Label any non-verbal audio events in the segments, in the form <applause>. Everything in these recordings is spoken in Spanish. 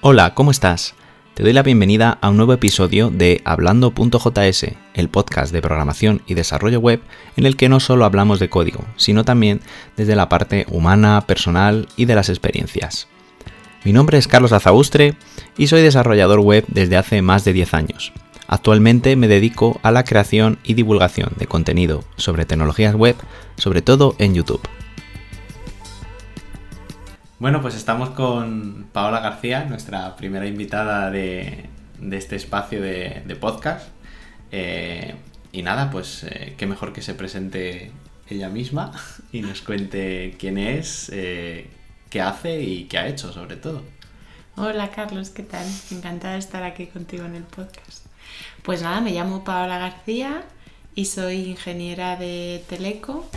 Hola, ¿cómo estás? Te doy la bienvenida a un nuevo episodio de Hablando.js, el podcast de programación y desarrollo web en el que no solo hablamos de código, sino también desde la parte humana, personal y de las experiencias. Mi nombre es Carlos Azaustre y soy desarrollador web desde hace más de 10 años. Actualmente me dedico a la creación y divulgación de contenido sobre tecnologías web, sobre todo en YouTube. Bueno, pues estamos con Paola García, nuestra primera invitada de, este espacio de, podcast. Eh, y nada, pues eh, qué mejor que se presente ella misma <laughs> y nos cuente quién es, eh, qué hace y qué ha hecho sobre todo. Hola Carlos, ¿qué tal? Encantada de estar aquí contigo en el podcast. Pues nada, me llamo Paola García y soy ingeniera de Teleco,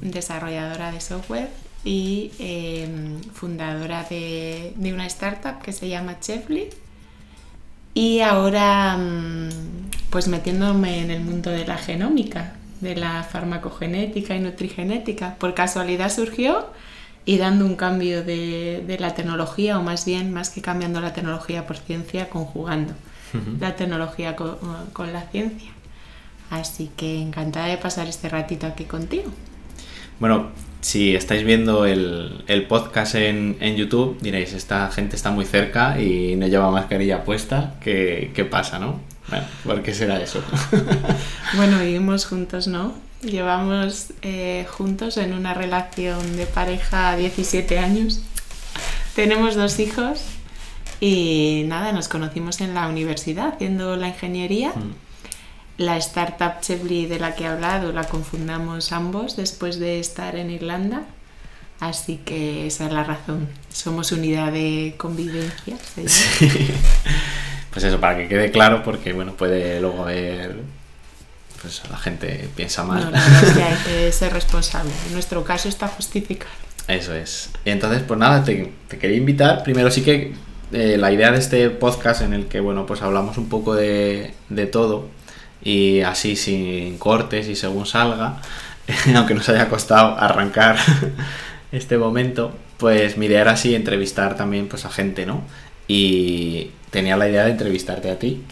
desarrolladora de software y em, fundadora de, una startup que se llama Chefly. Y ahora, mm, pues metiéndome en el mundo de la genómica, de la farmacogenética y nutrigenética. Por casualidad surgió y dando un cambio de, la tecnología, o más bien, más que cambiando la tecnología por ciencia, conjugando la tecnología con, con la ciencia. Así que encantada de pasar este ratito aquí contigo. Bueno, si estáis viendo el, podcast en, YouTube, diréis, esta gente está muy cerca y no lleva mascarilla puesta, ¿qué, qué pasa, no? Bueno, ¿por qué será eso? <laughs> bueno, vivimos juntos, ¿no? Llevamos eh, juntos en una relación de pareja 17 años. Tenemos dos hijos y nada, nos conocimos en la universidad haciendo la ingeniería. Mm la startup Chevly de la que he hablado la confundamos ambos después de estar en Irlanda. Así que esa es la razón. Somos unidad de convivencia. <laughs> Pues eso, para que quede claro, porque bueno, puede luego haber. Pues la gente piensa mal. No, la verdad es que hay que <laughs> ser responsable. En nuestro caso está justificado. Eso es. Y entonces, pues nada, te, quería invitar. Primero sí que eh, la idea de este podcast en el que, bueno, pues hablamos un poco de, de todo y así sin cortes y según salga, <laughs> aunque nos haya costado arrancar <laughs> este momento, pues mi idea era así entrevistar también pues a gente, ¿no? Y tenía la idea de entrevistarte a ti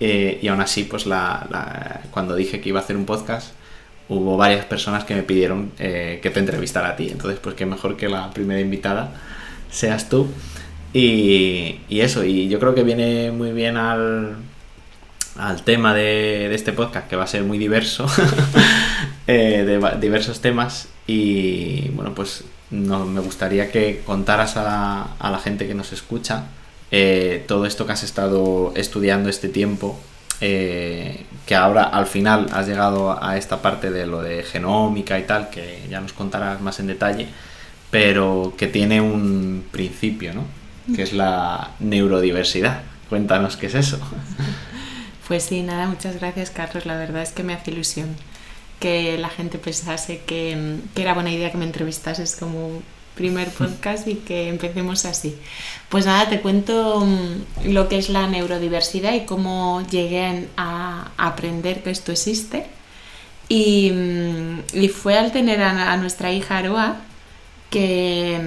eh, y aún así pues la, cuando dije que iba a hacer un podcast hubo varias personas que me pidieron eh, que te entrevistara a ti, entonces pues qué mejor que la primera invitada seas tú y, y eso, y yo creo que viene muy bien al, al tema de, este podcast, que va a ser muy diverso, <laughs> eh, de diversos temas. Y bueno, pues no, me gustaría que contaras a la, gente que nos escucha eh, todo esto que has estado estudiando este tiempo. Eh, que ahora al final has llegado a esta parte de lo de genómica y tal, que ya nos contarás más en detalle, pero que tiene un principio, ¿no? Que es la neurodiversidad. Cuéntanos qué es eso. <laughs> Pues sí, nada, muchas gracias Carlos. La verdad es que me hace ilusión que la gente pensase que, era buena idea que me entrevistases como primer <laughs> podcast y que empecemos así. Pues nada, te cuento mm, lo que es la neurodiversidad y cómo llegué a, aprender que esto existe. Y, mm, fue al tener a, a nuestra hija Aroa que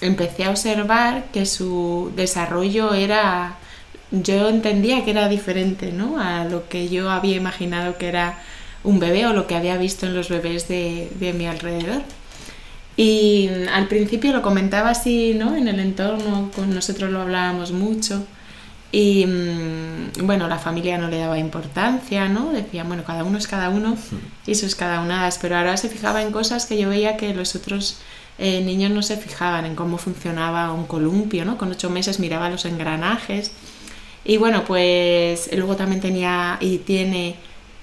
mm, empecé a observar que su desarrollo era yo entendía que era diferente ¿no? a lo que yo había imaginado que era un bebé o lo que había visto en los bebés de, mi alrededor. Y al principio lo comentaba así, ¿no? En el entorno, con nosotros lo hablábamos mucho. Y mm, bueno, la familia no le daba importancia, ¿no? Decía, bueno, cada uno es cada uno y es cada una. Pero ahora se fijaba en cosas que yo veía que los otros eh, niños no se fijaban, en cómo funcionaba un columpio, ¿no? Con ocho meses miraba los engranajes y bueno, pues luego también tenía y tiene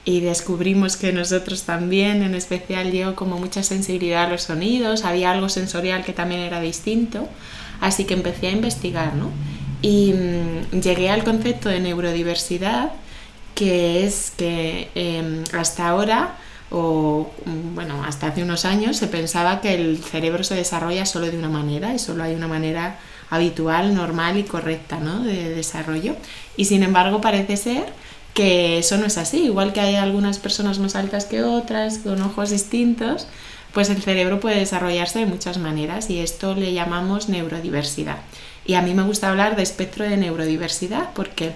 y descubrimos que nosotros también, en especial yo, como mucha sensibilidad a los sonidos, había algo sensorial que también era distinto, así que empecé a investigar, ¿no? Y mm, llegué al concepto de neurodiversidad, que es que em, hasta ahora, o mm, bueno, hasta hace unos años, se pensaba que el cerebro se desarrolla solo de una manera y solo hay una manera habitual, normal y correcta ¿no? de desarrollo. Y sin embargo parece ser que eso no es así, igual que hay algunas personas más altas que otras, con ojos distintos, pues el cerebro puede desarrollarse de muchas maneras y esto le llamamos neurodiversidad. Y a mí me gusta hablar de espectro de neurodiversidad porque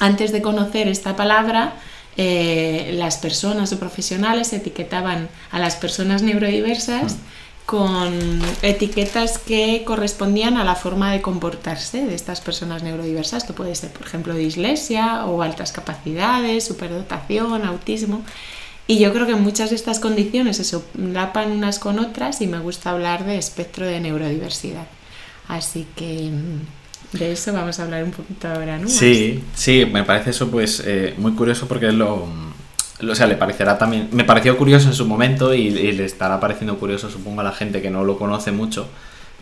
antes de conocer esta palabra, eh, las personas o profesionales etiquetaban a las personas neurodiversas con etiquetas que correspondían a la forma de comportarse de estas personas neurodiversas, que puede ser, por ejemplo, dislexia o altas capacidades, superdotación, autismo. Y yo creo que muchas de estas condiciones se solapan unas con otras y me gusta hablar de espectro de neurodiversidad. Así que mm, de eso vamos a hablar un poquito ahora, ¿no? Sí, sí, me parece eso pues eh, muy curioso porque lo, o sea, le parecerá también, me pareció curioso en su momento y, le estará pareciendo curioso supongo a la gente que no lo conoce mucho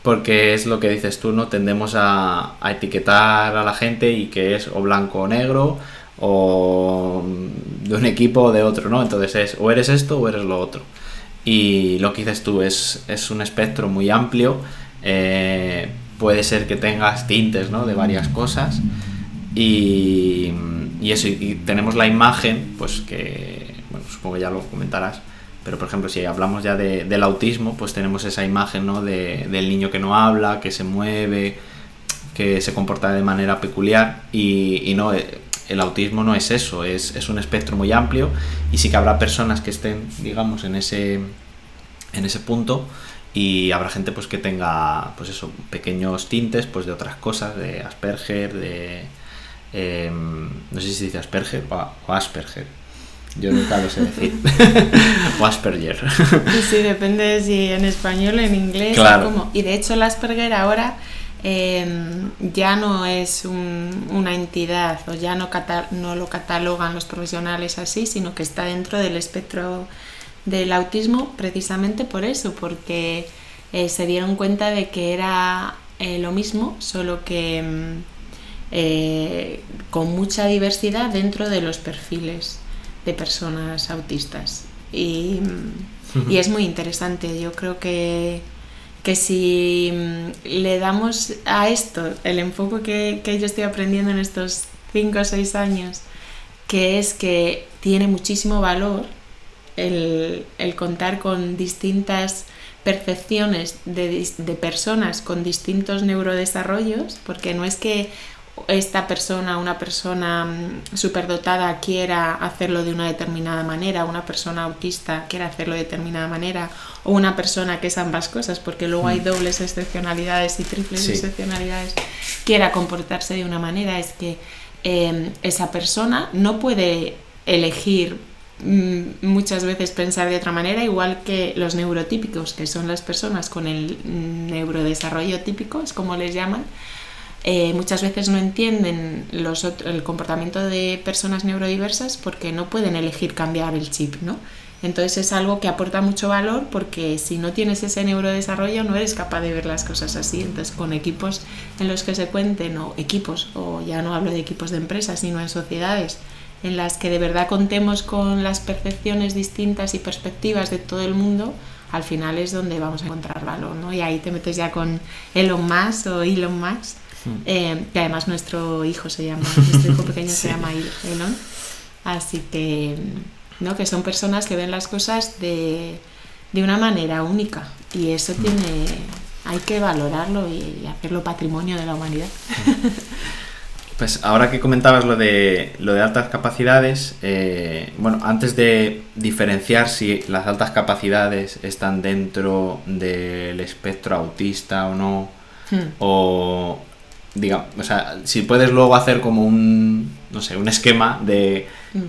porque es lo que dices tú, ¿no? Tendemos a, a etiquetar a la gente y que es o blanco o negro o de un equipo o de otro, ¿no? Entonces es o eres esto o eres lo otro. Y lo que dices tú es, es un espectro muy amplio, eh, puede ser que tengas tintes, ¿no? De varias cosas y, y eso, y tenemos la imagen, pues que, bueno, supongo que ya lo comentarás, pero por ejemplo, si hablamos ya de, del autismo, pues tenemos esa imagen ¿no? de, del niño que no habla, que se mueve, que se comporta de manera peculiar y, y no, eh, el autismo no es eso, es, es, un espectro muy amplio y sí que habrá personas que estén, digamos, en ese, en ese punto y habrá gente pues que tenga, pues eso, pequeños tintes pues de otras cosas, de Asperger, de... Eh, no sé si se dice Asperger o, Asperger. Yo nunca lo sé decir. <laughs> o Asperger. sí, depende si en español o en inglés. Claro. Y de hecho el Asperger ahora eh, ya no es un, una entidad o ya no, no lo catalogan los profesionales así, sino que está dentro del espectro del autismo precisamente por eso, porque eh, se dieron cuenta de que era eh, lo mismo, solo que mm, eh, con mucha diversidad dentro de los perfiles de personas autistas. Y, mm, y es muy interesante, yo creo que que si mm, le damos a esto el enfoque que, que yo estoy aprendiendo en estos 5 o 6 años, que es que tiene muchísimo valor el, el contar con distintas percepciones de, de, personas con distintos neurodesarrollos, porque no es que esta persona, una persona mm, superdotada quiera hacerlo de una determinada manera, una persona autista quiera hacerlo de determinada manera, o una persona que es ambas cosas, porque luego hay mm. dobles excepcionalidades y triples excepcionalidades, quiera comportarse de una manera, es que eh, esa persona no puede elegir muchas veces pensar de otra manera, igual que los neurotípicos, que son las personas con el neurodesarrollo típico, es como les llaman, eh, muchas veces no entienden el comportamiento de personas neurodiversas porque no pueden elegir cambiar el chip, ¿no? Entonces es algo que aporta mucho valor porque si no tienes ese neurodesarrollo no eres capaz de ver las cosas así. Entonces con equipos en los que se cuenten, o equipos, o ya no hablo de equipos de empresas, sino en sociedades, en las que de verdad contemos con las percepciones distintas y perspectivas de todo el mundo, al final es donde vamos a encontrar valor, ¿no? Y ahí te metes ya con Elon Musk o Elon Musk eh, que además nuestro hijo se llama, nuestro hijo pequeño se llama Elon. Así que, ¿no? que son personas que ven las cosas de, de una manera única y eso tiene, hay que valorarlo y hacerlo patrimonio de la humanidad. <laughs> Pues ahora que comentabas lo de, lo de altas capacidades, eh, bueno, antes de diferenciar si las altas capacidades están dentro del espectro autista o no, hmm. o, digamos, o sea, si puedes luego hacer como un, no sé, un esquema de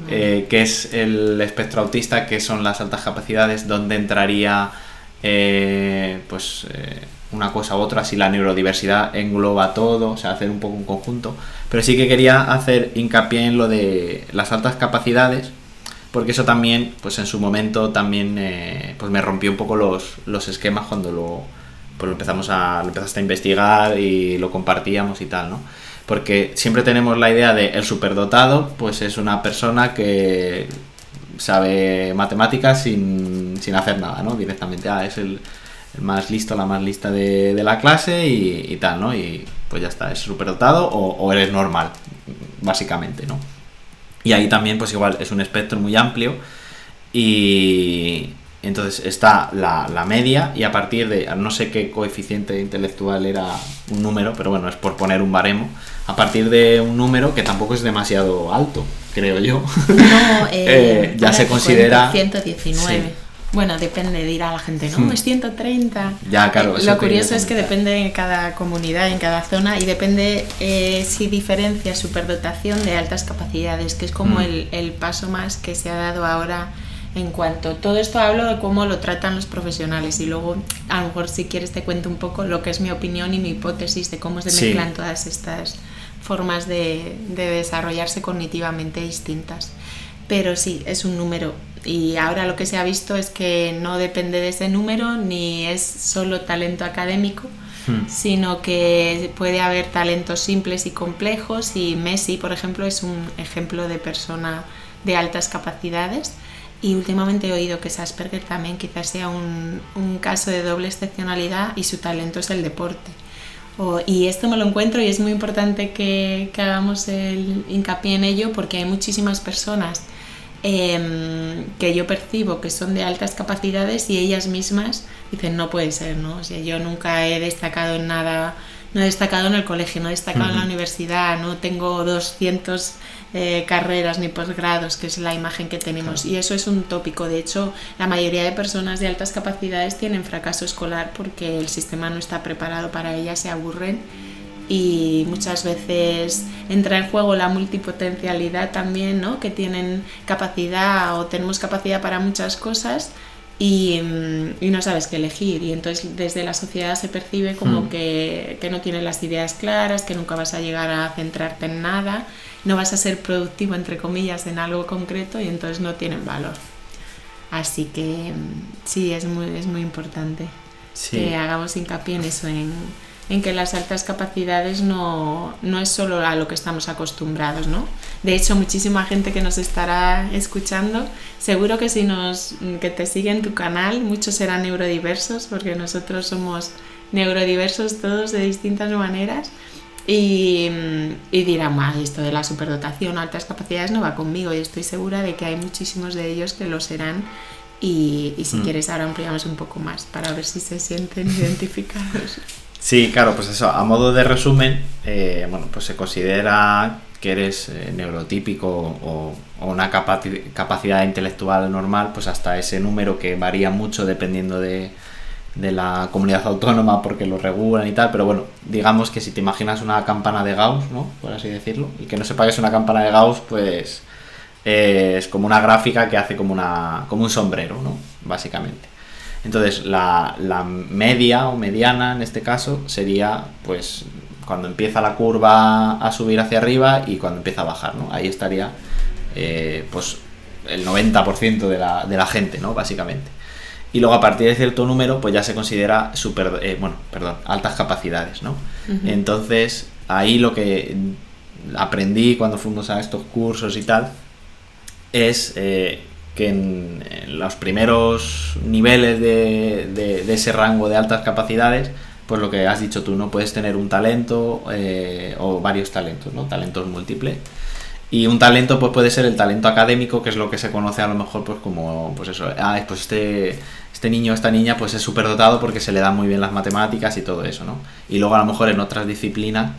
eh, qué es el espectro autista, qué son las altas capacidades, dónde entraría, eh, pues, una cosa u otra, si la neurodiversidad engloba todo, o sea, hacer un poco un conjunto. Pero sí que quería hacer hincapié en lo de las altas capacidades, porque eso también, pues en su momento también, pues me rompió un poco los, los esquemas cuando lo pues empezamos a, lo a investigar y lo compartíamos y tal, ¿no? Porque siempre tenemos la idea de el superdotado, pues es una persona que sabe matemáticas sin, hacer nada, ¿no? Directamente, ah, es el, más listo, la más lista de, la clase y, tal, ¿no? Y pues ya está, es superdotado o, o eres normal, básicamente, ¿no? Y ahí también, pues igual, es un espectro muy amplio y, entonces está la, media y a partir de, no sé qué coeficiente intelectual era un número, pero bueno, es por poner un baremo, a partir de un número que tampoco es demasiado alto, creo yo, No, <laughs> eh, eh, ya se considera... cuento 119. Sí. Bueno, depende, dirá la gente, ¿no? Hmm. Es 130. Ya, claro, Eh, eso Lo curioso es que depende en cada comunidad, en cada zona, y depende eh, si diferencia superdotación de altas capacidades, que es como Hmm. el, el paso más que se ha dado ahora en cuanto. Todo esto hablo de cómo lo tratan los profesionales, y luego, a lo mejor, si quieres, te cuento un poco lo que es mi opinión y mi hipótesis de cómo se Sí. mezclan todas estas formas de, de desarrollarse cognitivamente distintas. Pero sí, es un número. Y ahora lo que se ha visto es que no depende de ese número ni es solo talento académico, Hmm. sino que puede haber talentos simples y complejos. Y Messi, por ejemplo, es un ejemplo de persona de altas capacidades. Y últimamente he oído que Asperger también quizás sea un, un caso de doble excepcionalidad y su talento es el deporte. O- y esto me lo encuentro y es muy importante que, que hagamos el hincapié en ello porque hay muchísimas personas em, que yo percibo que son de altas capacidades y ellas mismas dicen no puede ser, ¿no? O sea, yo nunca he destacado en nada, no he destacado en el colegio, no he destacado en la universidad, no tengo 200 eh, carreras ni posgrados, que es la imagen que tenemos. Y eso es un tópico. De hecho, la mayoría de personas de altas capacidades tienen fracaso escolar porque el sistema no está preparado para ellas, se aburren y muchas veces entra en juego la multipotencialidad también, ¿no? Que tienen capacidad o tenemos capacidad para muchas cosas y, mm, y no sabes qué elegir. Y entonces desde la sociedad se percibe como Hmm. que, que no tienes las ideas claras, que nunca vas a llegar a centrarte en nada, no vas a ser productivo, entre comillas, en algo concreto y entonces no tienen valor. Así que mm, sí, es muy, es muy importante Sí. que hagamos hincapié en eso, en, en que las altas capacidades no, no es solo a lo que estamos acostumbrados, ¿no? De hecho, muchísima gente que nos estará escuchando, seguro que si nos que te sigue en tu canal, muchos serán neurodiversos, porque nosotros somos neurodiversos todos de distintas maneras. Y, y dirán, "Ma, esto de la superdotación, altas capacidades no va conmigo. Y estoy segura de que hay muchísimos de ellos que lo serán. Y, y si Mm. quieres, ahora ampliamos un poco más para ver si se sienten <laughs> identificados. Sí, claro, pues eso, a modo de resumen, eh, bueno, pues se considera que eres eh, neurotípico o, una capaci- capacidad intelectual normal, pues hasta ese número que varía mucho dependiendo de, de la comunidad autónoma porque lo regulan y tal, pero bueno, digamos que si te imaginas una campana de Gauss, ¿no? Por así decirlo, y que no sepa que es una campana de Gauss, pues eh, es como una gráfica que hace como, una, como un sombrero, ¿no? Básicamente. Entonces, la, la media o mediana en este caso sería pues cuando empieza la curva a subir hacia arriba y cuando empieza a bajar, ¿no? Ahí estaría eh, pues el 90% de la, de la gente, ¿no? Básicamente. Y luego a partir de cierto número, pues ya se considera super, eh, bueno, perdón, altas capacidades, ¿no? Entonces, ahí lo que aprendí cuando fuimos a estos cursos y tal, es eh, que en, los primeros niveles de, de- ese rango de altas capacidades, pues lo que has dicho tú, no puedes tener un talento eh, o varios talentos, ¿no? Talentos múltiples. Y un talento pues puede ser el talento académico, que es lo que se conoce a lo mejor pues como, pues eso, ah, pues este, este niño o esta niña pues es superdotado porque se le dan muy bien las matemáticas y todo eso, ¿no? Y luego a lo mejor en otras disciplinas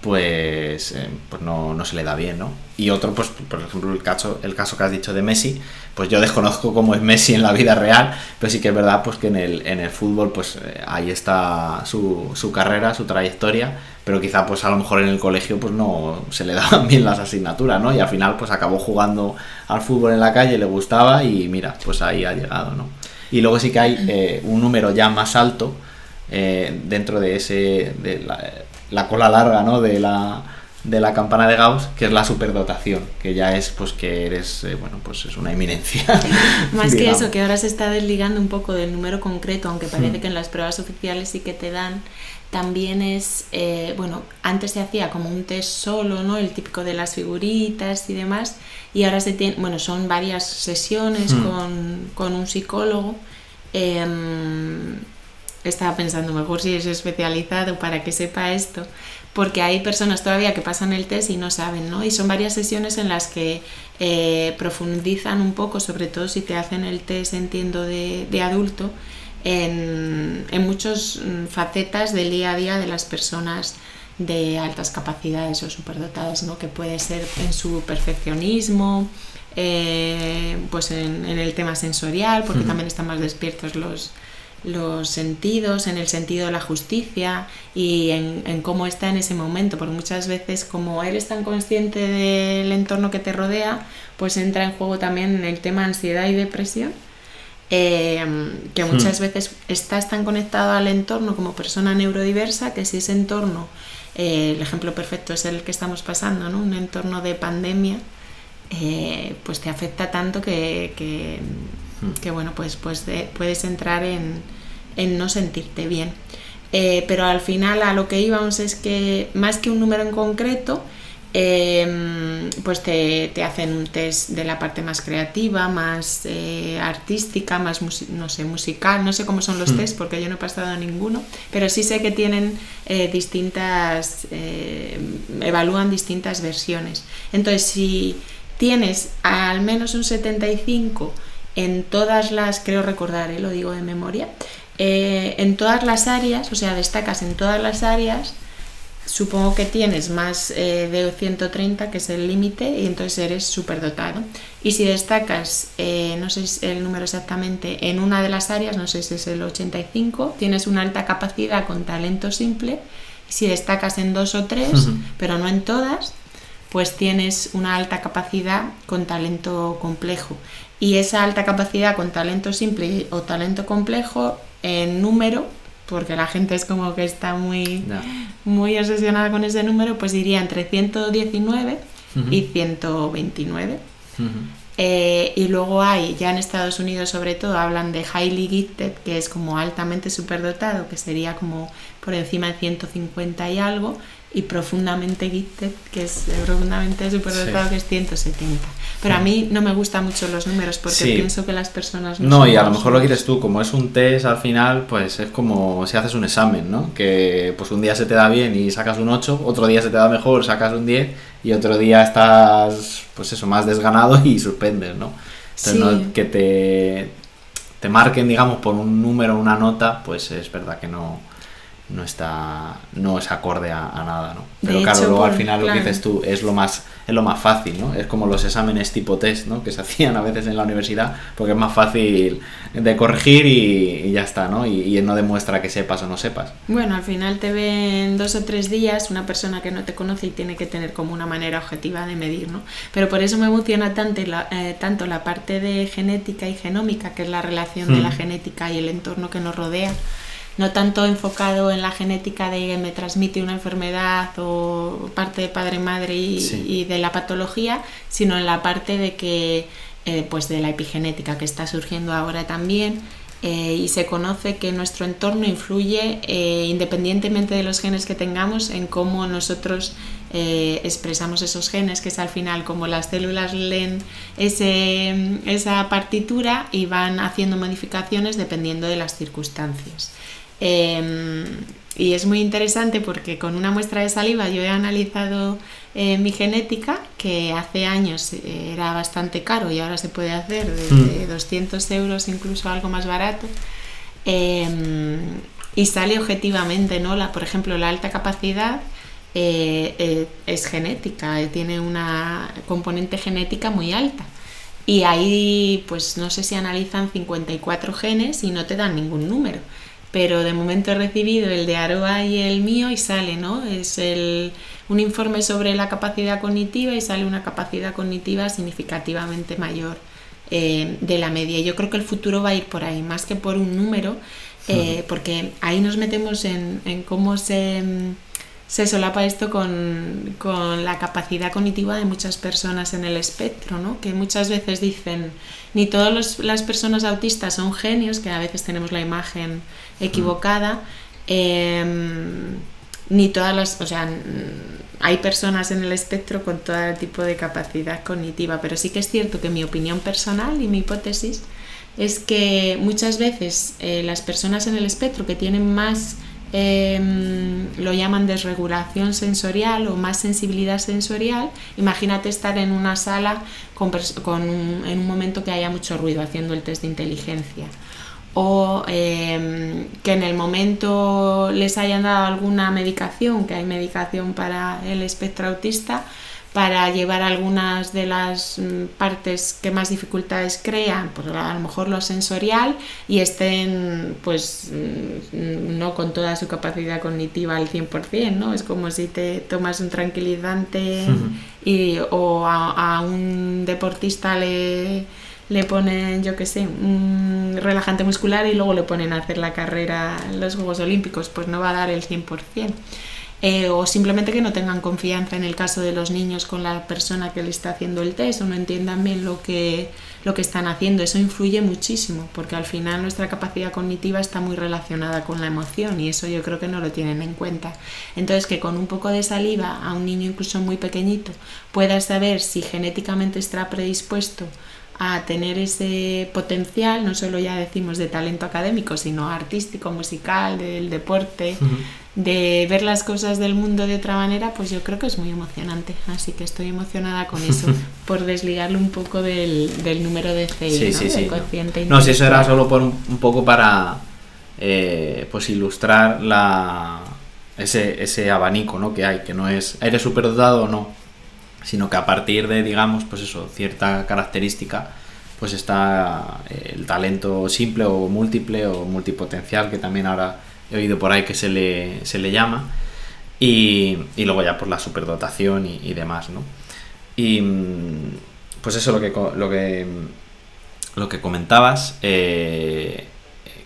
pues, eh, pues no, no se le da bien, ¿no? Y otro, pues por ejemplo el caso, el caso que has dicho de Messi, pues yo desconozco cómo es Messi en la vida real, pero sí que es verdad pues que en el, en el fútbol pues eh, ahí está su, su carrera, su trayectoria, pero quizá pues a lo mejor en el colegio pues no se le <laughs> daban bien las asignaturas, ¿no? Y al final pues acabó jugando al fútbol en la calle, le gustaba y mira, pues ahí ha llegado, ¿no? Y luego sí que hay eh, un número ya más alto dentro de ese de la, la cola larga, ¿no? De la de la campana de Gauss, que es la superdotación, que ya es pues que eres, eh, bueno, pues es una eminencia. <laughs> Más que eso, que ahora se está desligando un poco del número concreto, aunque parece Hmm. que en las pruebas oficiales sí que te dan, también es, eh, bueno, antes se hacía como un test solo, ¿no? El típico de las figuritas y demás, y ahora se tiene, bueno, son varias sesiones Hmm. con, con un psicólogo. em, estaba pensando mejor si es especializado para que sepa esto, porque hay personas todavía que pasan el test y no saben, ¿no? Y son varias sesiones en las que eh, profundizan un poco, sobre todo si te hacen el test, entiendo, de, de adulto, en, en muchas mm, facetas del día a día de las personas de altas capacidades o superdotadas, ¿no? que puede ser en su perfeccionismo, eh, pues en, el tema sensorial, porque también están más despiertos los, los sentidos, en el sentido de la justicia y en, cómo está en ese momento, porque muchas veces como eres tan consciente del entorno que te rodea, pues entra en juego también el tema ansiedad y depresión, eh, que muchas hmm. veces estás tan conectado al entorno como persona neurodiversa que si ese entorno, eh, el ejemplo perfecto es el que estamos pasando, ¿no? un entorno de pandemia, eh, pues te afecta tanto que, que, hmm. bueno, pues, pues puedes entrar en, no sentirte bien. Eh, pero al final a lo que íbamos es que más que un número en concreto, em, pues te, hacen un test de la parte más creativa, más eh, artística, más no sé, musical, no sé cómo son los hmm. test porque yo no he pasado a ninguno, pero sí sé que tienen distintas, evalúan distintas versiones. Entonces, si tienes al menos un 75 en todas las, creo recordar, eh, lo digo de memoria, eh, en todas las áreas, o sea, destacas en todas las áreas, supongo que tienes más eh, de 130, que es el límite, y entonces eres superdotado. Y si destacas, no sé el número exactamente, en una de las áreas, no sé si es el 85, tienes una alta capacidad con talento simple. Si destacas en dos o tres, pero no en todas, pues tienes una alta capacidad con talento complejo. Y esa alta capacidad con talento simple o talento complejo en número, porque la gente es como que está muy, muy obsesionada con ese número, pues diría entre 119 y 129. Eh, y luego hay, ya en Estados Unidos sobre todo, hablan de highly gifted, que es como altamente superdotado, que sería como por encima de 150 y algo, y profundamente gifted, que es profundamente superdotado, que es 170. Pero a mí no me gustan mucho los números porque pienso que las personas no. No, y a lo mejor lo quieres tú, como es un test al final, pues es como si haces un examen, ¿no? Que pues un día se te da bien y sacas un 8, otro día se te da mejor, sacas un 10 y otro día estás, pues eso, más desganado y suspendes, ¿no? Entonces, que te, te marquen, digamos, por un número, una nota, pues es verdad que no no está no es acorde a, nada no pero claro luego al final lo que dices tú es lo más es lo más fácil no es como los exámenes tipo test no que se <laughs> hacían a veces en la universidad porque es más fácil de corregir y, ya está no y, y, no demuestra que sepas o no sepas. Bueno al final te ven dos o tres días una persona que no te conoce y tiene que tener como una manera objetiva de medir no pero por eso me emociona tanto la, eh, tanto la parte de genética y genómica que es la relación de la hmm. genética y el entorno que nos rodea no tanto enfocado en la genética de que me transmite una enfermedad o parte de padre-madre y, de la patología, sino en la parte de que eh, pues de la epigenética que está surgiendo ahora también eh, y se conoce que nuestro entorno influye eh, independientemente de los genes que tengamos en cómo nosotros expresamos esos genes, que es al final como las células leen ese, esa partitura y van haciendo modificaciones dependiendo de las circunstancias. Em, y es muy interesante porque con una muestra de saliva yo he analizado eh, mi genética, que hace años era bastante caro y ahora se puede hacer de 200 mm. euros, incluso algo más barato. Em, y sale objetivamente, ¿no? La, por ejemplo, la alta capacidad eh, eh, es genética, tiene una componente genética muy alta. Y ahí, pues no sé si analizan 54 genes y no te dan ningún número pero de momento he recibido el de Aroa y el mío y sale, ¿no? Es el, un informe sobre la capacidad cognitiva y sale una capacidad cognitiva significativamente mayor eh, de la media. Yo creo que el futuro va a ir por ahí, más que por un número, eh, porque ahí nos metemos en, en cómo se se solapa esto con, la capacidad cognitiva de muchas personas en el espectro, ¿no? que muchas veces dicen, ni todas las personas autistas son genios, que a veces tenemos la imagen equivocada, em, ni todas las, o sea, hay personas en el espectro con todo tipo de capacidad cognitiva, pero sí que es cierto que mi opinión personal y mi hipótesis es que muchas veces eh, las personas en el espectro que tienen más Em, lo llaman desregulación sensorial o más sensibilidad sensorial. Imagínate estar en una sala con, en un momento que haya mucho ruido haciendo el test de inteligencia. o em, que en el momento les hayan dado alguna medicación, que hay medicación para el espectro autista, para llevar algunas de las mm, partes que más dificultades crean, pues a lo mejor lo sensorial, y estén pues mm, no con toda su capacidad cognitiva al 100%, ¿no? Es como si te tomas un tranquilizante y, o a, un deportista le, le ponen, yo qué sé, un relajante muscular y luego le ponen a hacer la carrera en los Juegos Olímpicos, pues no va a dar el 100%. Eh, o simplemente que no tengan confianza en el caso de los niños con la persona que le está haciendo el test o no entiendan bien lo que, lo que están haciendo. Eso influye muchísimo porque al final nuestra capacidad cognitiva está muy relacionada con la emoción y eso yo creo que no lo tienen en cuenta. Entonces que con un poco de saliva a un niño incluso muy pequeñito pueda saber si genéticamente está predispuesto a tener ese potencial, no solo ya decimos de talento académico, sino artístico, musical, del deporte, de ver las cosas del mundo de otra manera, pues yo creo que es muy emocionante. Así que estoy emocionada con eso, <laughs> por desligarlo un poco del, número de CI, sí, ¿no? Sí, sí, no. si eso era solo por un, poco para eh, pues ilustrar la, ese, ese abanico ¿no? que hay, que no es, ¿eres superdotado o no? Sino que a partir de, digamos, pues eso, cierta característica, pues está eh, el talento simple o múltiple o multipotencial, que también ahora he oído por ahí que se le, se le llama, y, y luego ya por la superdotación y, demás, ¿no? Y mm, pues eso lo que, lo que, lo que comentabas, eh,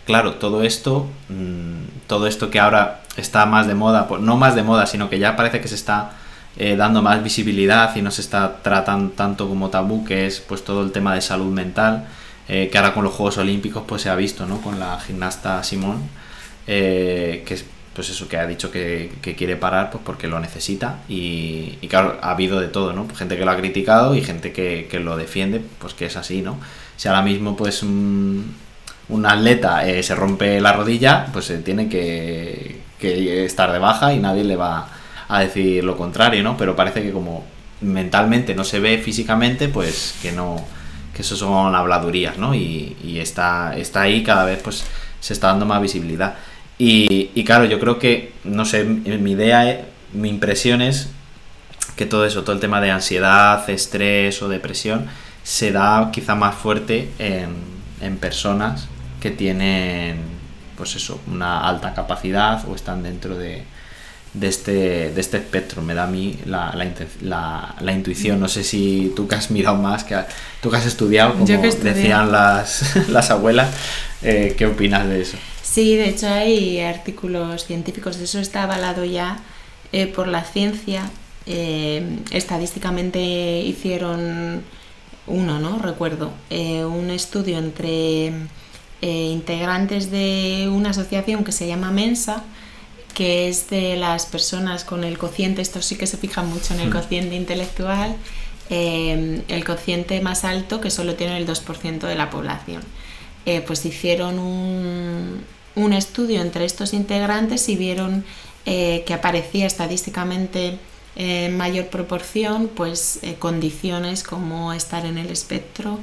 claro, todo esto, mm, todo esto que ahora está más de moda, no más de moda, sino que ya parece que se está eh, dando más visibilidad y no se está tratando tanto como tabú, que es pues todo el tema de salud mental, eh, que ahora con los Juegos Olímpicos pues se ha visto, ¿no? Con la gimnasta Simón, eh, que es pues eso, que ha dicho que, quiere parar pues porque lo necesita y, claro, ha habido de todo, ¿no? Gente que lo ha criticado y gente que, lo defiende, pues que es así, ¿no? Si ahora mismo pues un, atleta se rompe la rodilla, pues tiene que, que estar de baja y nadie le va a decir lo contrario, ¿no? Pero parece que como mentalmente no se ve físicamente, pues que no, que eso son habladurías, ¿no? Y, y está, está ahí cada vez pues se está dando más visibilidad. Y, y claro, yo creo que, no sé, mi idea, mi impresión es que todo eso, todo el tema de ansiedad, estrés o depresión, se da quizá más fuerte en, en personas que tienen, pues eso, una alta capacidad o están dentro de, de este, de este espectro. Me da a mí la, la, la, intuición. No sé si tú que has mirado más, que tú que has estudiado, como decían las, <laughs> las abuelas, eh, ¿qué opinas de eso? Sí, de hecho hay artículos científicos, eso está avalado ya eh, por la ciencia. Eh, estadísticamente hicieron uno, ¿no? Recuerdo, un estudio entre integrantes de una asociación que se llama Mensa, que es de las personas con el cociente, esto sí que se fija mucho en el hmm. cociente intelectual, eh, el cociente más alto que solo tiene el 2% de la población. Eh, pues hicieron un, un, estudio entre estos integrantes y vieron eh, que aparecía estadísticamente en mayor proporción pues condiciones como estar en el espectro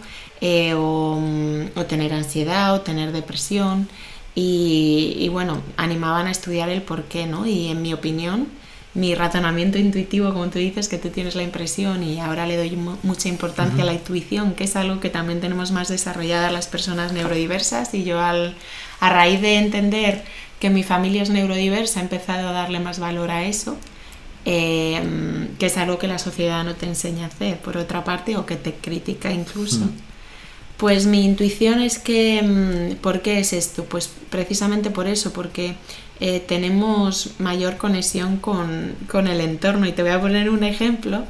o, o tener ansiedad o tener depresión. Y, bueno, animaban a estudiar el por qué, ¿no? Y en mi opinión, mi razonamiento intuitivo, como tú dices, que tú tienes la impresión y ahora le doy mucha importancia a la intuición, que es algo que también tenemos más desarrollada las personas neurodiversas y yo al, a raíz de entender que mi familia es neurodiversa he empezado a darle más valor a eso, em, que es algo que la sociedad no te enseña a hacer, por otra parte, o que te critica incluso. Pues mi intuición es que, mm, ¿por qué es esto? Pues precisamente por eso, porque eh, tenemos mayor conexión con, el entorno. Y te voy a poner un ejemplo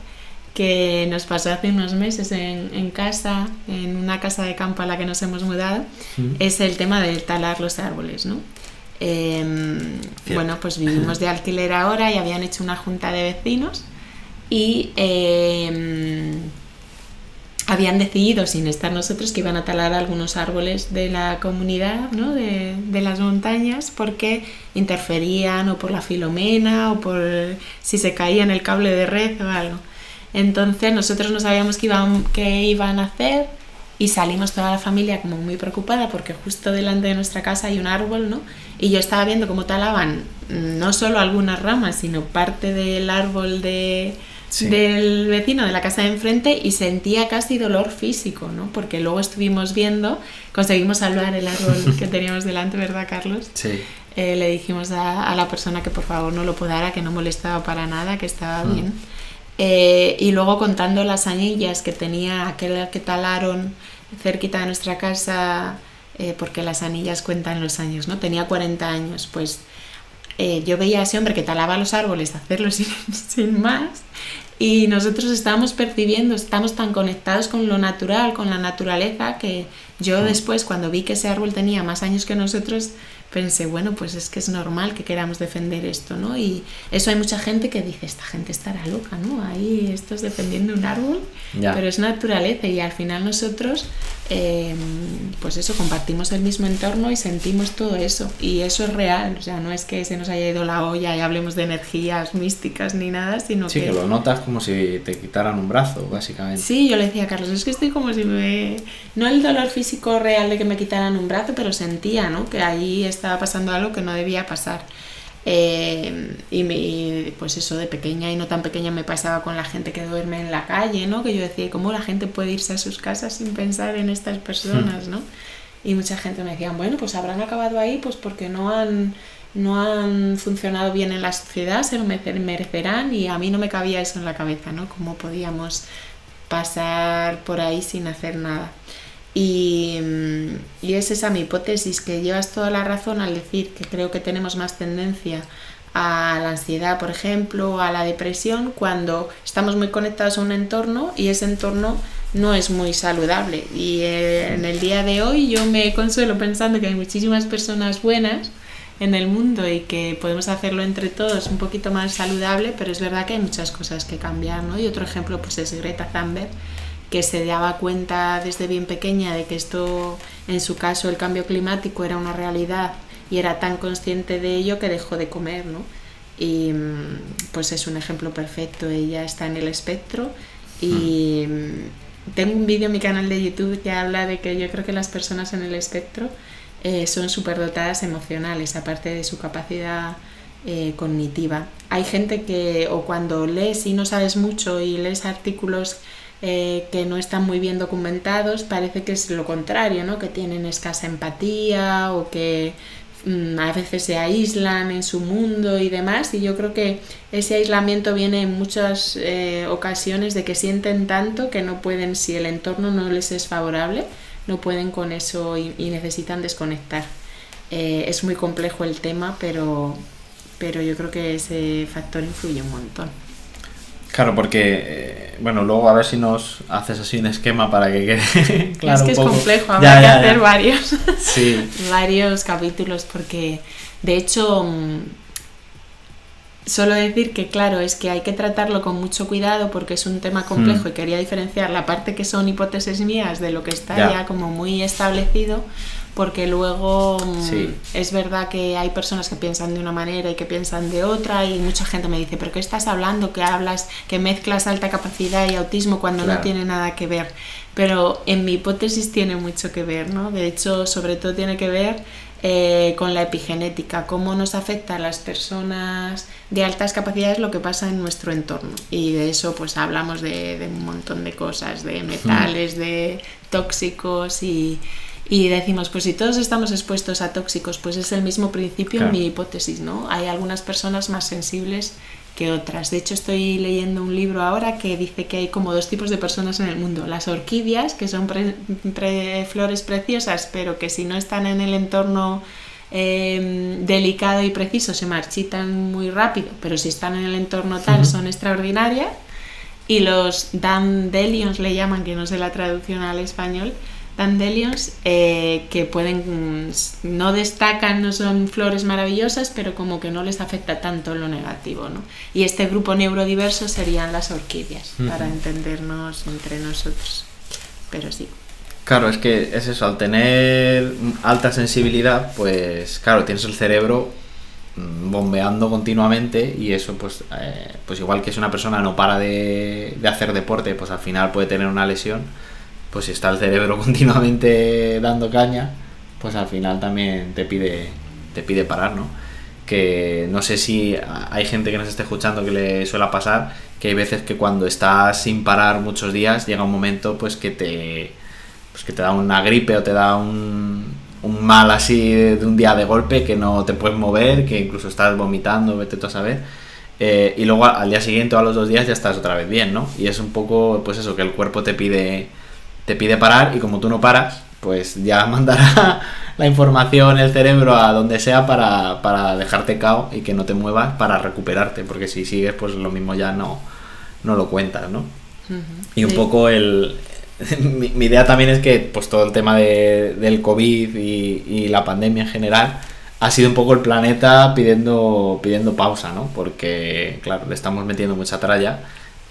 que nos pasó hace unos meses en, casa, en una casa de campo a la que nos hemos mudado, es el tema de talar los árboles, ¿no? Em, bueno, pues vivimos de alquiler ahora y habían hecho una junta de vecinos y em, habían decidido, sin estar nosotros, que iban a talar algunos árboles de la comunidad, ¿no? de, de, las montañas, porque interferían o por la filomena o por si se caía en el cable de red o algo. Entonces nosotros no sabíamos qué iban, qué iban a hacer y salimos toda la familia como muy preocupada porque justo delante de nuestra casa hay un árbol, ¿no? Y yo estaba viendo cómo talaban mm, no solo algunas ramas, sino parte del árbol de, del vecino de la casa de enfrente y sentía casi dolor físico, ¿no? Porque luego estuvimos viendo, conseguimos salvar el árbol <laughs> que teníamos delante, ¿verdad, Carlos? Sí. Eh, le dijimos a, la persona que por favor no lo podara, que no molestaba para nada, que estaba mm. bien. Eh, y luego contando las anillas que tenía aquel que talaron cerquita de nuestra casa, eh, porque las anillas cuentan los años, ¿no? Tenía 40 años, pues yo veía a ese hombre que talaba los árboles, hacerlo sin, <laughs> sin más, y nosotros estamos percibiendo, estamos tan conectados con lo natural, con la naturaleza, que yo después, cuando vi que ese árbol tenía más años que nosotros, pensé, bueno, pues es que es normal que queramos defender esto, ¿no? Y eso hay mucha gente que dice, esta gente estará loca, ¿no? Ahí estás defendiendo un árbol, pero es naturaleza y al final nosotros, em, pues eso, compartimos el mismo entorno y sentimos todo eso. Y eso es real, o sea, no es que se nos haya ido la olla y hablemos de energías místicas ni nada, sino sí, que... que lo notas como si te quitaran un brazo, básicamente. Sí, yo le decía a Carlos, es que estoy como si me... No el dolor físico real de que me quitaran un brazo, pero sentía, ¿no? Que ahí estaba pasando algo que no debía pasar. Eh, y, pues eso de pequeña y no tan pequeña me pasaba con la gente que duerme en la calle, ¿no? Que yo decía, ¿cómo la gente puede irse a sus casas sin pensar en estas personas. ¿no? Y mucha gente me decía, bueno, pues habrán acabado ahí pues porque no han, no han funcionado bien en la sociedad, se lo merecerán y a mí no me cabía eso en la cabeza, ¿no? ¿Cómo podíamos pasar por ahí sin hacer nada? Y, y, es esa mi hipótesis, que llevas toda la razón al decir que creo que tenemos más tendencia a la ansiedad, por ejemplo, a la depresión, cuando estamos muy conectados a un entorno y ese entorno no es muy saludable. Y eh, en el día de hoy yo me consuelo pensando que hay muchísimas personas buenas en el mundo y que podemos hacerlo entre todos un poquito más saludable, pero es verdad que hay muchas cosas que cambiar, ¿no? Y otro ejemplo pues es Greta Thunberg, que se daba cuenta desde bien pequeña de que esto, en su caso, el cambio climático era una realidad y era tan consciente de ello que dejó de comer, ¿no? Y mm, pues es un ejemplo perfecto, ella está en el espectro y mm, tengo un vídeo en mi canal de YouTube que habla de que yo creo que las personas en el espectro eh, son superdotadas emocionales, aparte de su capacidad eh, cognitiva. Hay gente que, o cuando lees y no sabes mucho y lees artículos eh, que no están muy bien documentados, parece que es lo contrario, ¿no? que tienen escasa empatía o que mm, a veces se aíslan en su mundo y demás. Y yo creo que ese aislamiento viene en muchas eh, ocasiones de que sienten tanto que no pueden, si el entorno no les es favorable, no pueden con eso y, necesitan desconectar. Eh, es muy complejo el tema, pero, pero yo creo que ese factor influye un montón. Claro, porque, eh, bueno, luego a ver si nos haces así un esquema para que quede <laughs> claro. Es que es complejo, habrá que hacer varios, <laughs> varios capítulos, porque de hecho, mm, solo decir que, claro, es que hay que tratarlo con mucho cuidado porque es un tema complejo mm. y quería diferenciar la parte que son hipótesis mías de lo que está ya como muy establecido porque luego mm, es verdad que hay personas que piensan de una manera y que piensan de otra y mucha gente me dice, pero ¿qué estás hablando? Que hablas, que mezclas alta capacidad y autismo cuando no tiene nada que ver. Pero en mi hipótesis tiene mucho que ver, ¿no? De hecho, sobre todo tiene que ver eh, con la epigenética, cómo nos afecta a las personas de altas capacidades lo que pasa en nuestro entorno. Y de eso pues hablamos de, de un montón de cosas, de metales, de tóxicos y y decimos, pues si todos estamos expuestos a tóxicos, pues es el mismo principio en mi hipótesis, ¿no? Hay algunas personas más sensibles que otras. De hecho, estoy leyendo un libro ahora que dice que hay como dos tipos de personas en el mundo. Las orquídeas, que son flores preciosas, pero que si no están en el entorno em, delicado y preciso se marchitan muy rápido, pero si están en el entorno tal son extraordinarias. Y los dandelions le llaman, que no sé la traducción al español, dandelions eh, que pueden no destacan, no son flores maravillosas, pero como que no les afecta tanto lo negativo, ¿no? Y este grupo neurodiverso serían las orquídeas, para entendernos entre nosotros. Pero sí. Claro, es que es eso, al tener alta sensibilidad, pues claro, tienes el cerebro mm, bombeando continuamente y eso pues pues igual que si una persona no para de, de hacer deporte, pues al final puede tener una lesión pues si está el cerebro <laughs> continuamente dando caña, pues al final también te pide, te pide parar, ¿no? Que no sé si hay gente que nos esté escuchando que le suele pasar, que hay veces que cuando estás sin parar muchos días, llega un momento pues que te, pues que te da una gripe o te da un, un mal así de un día de golpe que no te puedes mover, que incluso estás vomitando, vete tú a saber. Eh, y luego al día siguiente o a los dos días ya estás otra vez bien, ¿no? Y es un poco, pues eso, que el cuerpo te pide, te pide parar y como tú no paras, pues ya <laughs> mandará la información el cerebro a donde sea para, para dejarte cao y que no te muevas para recuperarte, porque si sigues, pues lo mismo ya no, no lo cuentas, ¿no? Y un poco el, <laughs> mi, idea también es que pues todo el tema de, del COVID y, y, la pandemia en general ha sido un poco el planeta pidiendo, pidiendo pausa, ¿no? Porque, claro, le estamos metiendo mucha tralla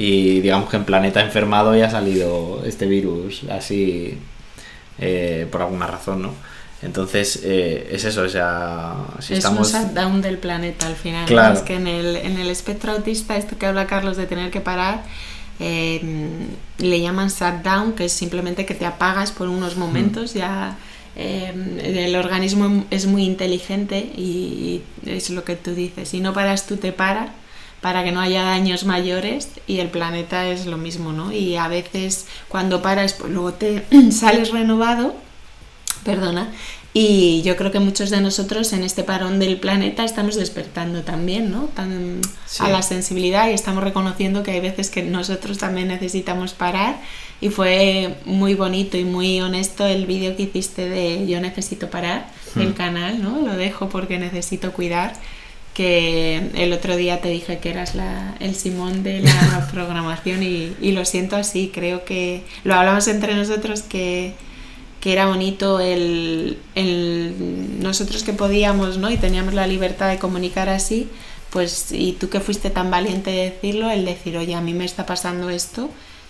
y digamos que en planeta enfermado ya ha salido este virus así eh, por alguna razón, ¿no? Entonces, eh, es eso, o sea, si es estamos... un shutdown del planeta al final. Claro. Es que en el, en el espectro autista, esto que habla Carlos de tener que parar, eh, le llaman shutdown, que es simplemente que te apagas por unos momentos, ya eh, el organismo es muy inteligente y, es lo que tú dices, si no paras tú te paras para que no haya daños mayores y el planeta es lo mismo, ¿no? Y a veces cuando paras, pues luego te <clears throat> sales renovado, perdona, y yo creo que muchos de nosotros en este parón del planeta estamos despertando también, ¿no? A la sensibilidad y estamos reconociendo que hay veces que nosotros también necesitamos parar. Y fue muy bonito y muy honesto el vídeo que hiciste de Yo necesito parar, el hmm. canal, ¿no? Lo dejo porque necesito cuidar. Que el otro día te dije que eras la, el Simón de la <laughs> programación y, y lo siento así. Creo que lo hablamos entre nosotros que que era bonito el, nosotros que podíamos ¿no? y teníamos la libertad de comunicar así, pues y tú que fuiste tan valiente de decirlo, el decir, oye, a mí me está pasando esto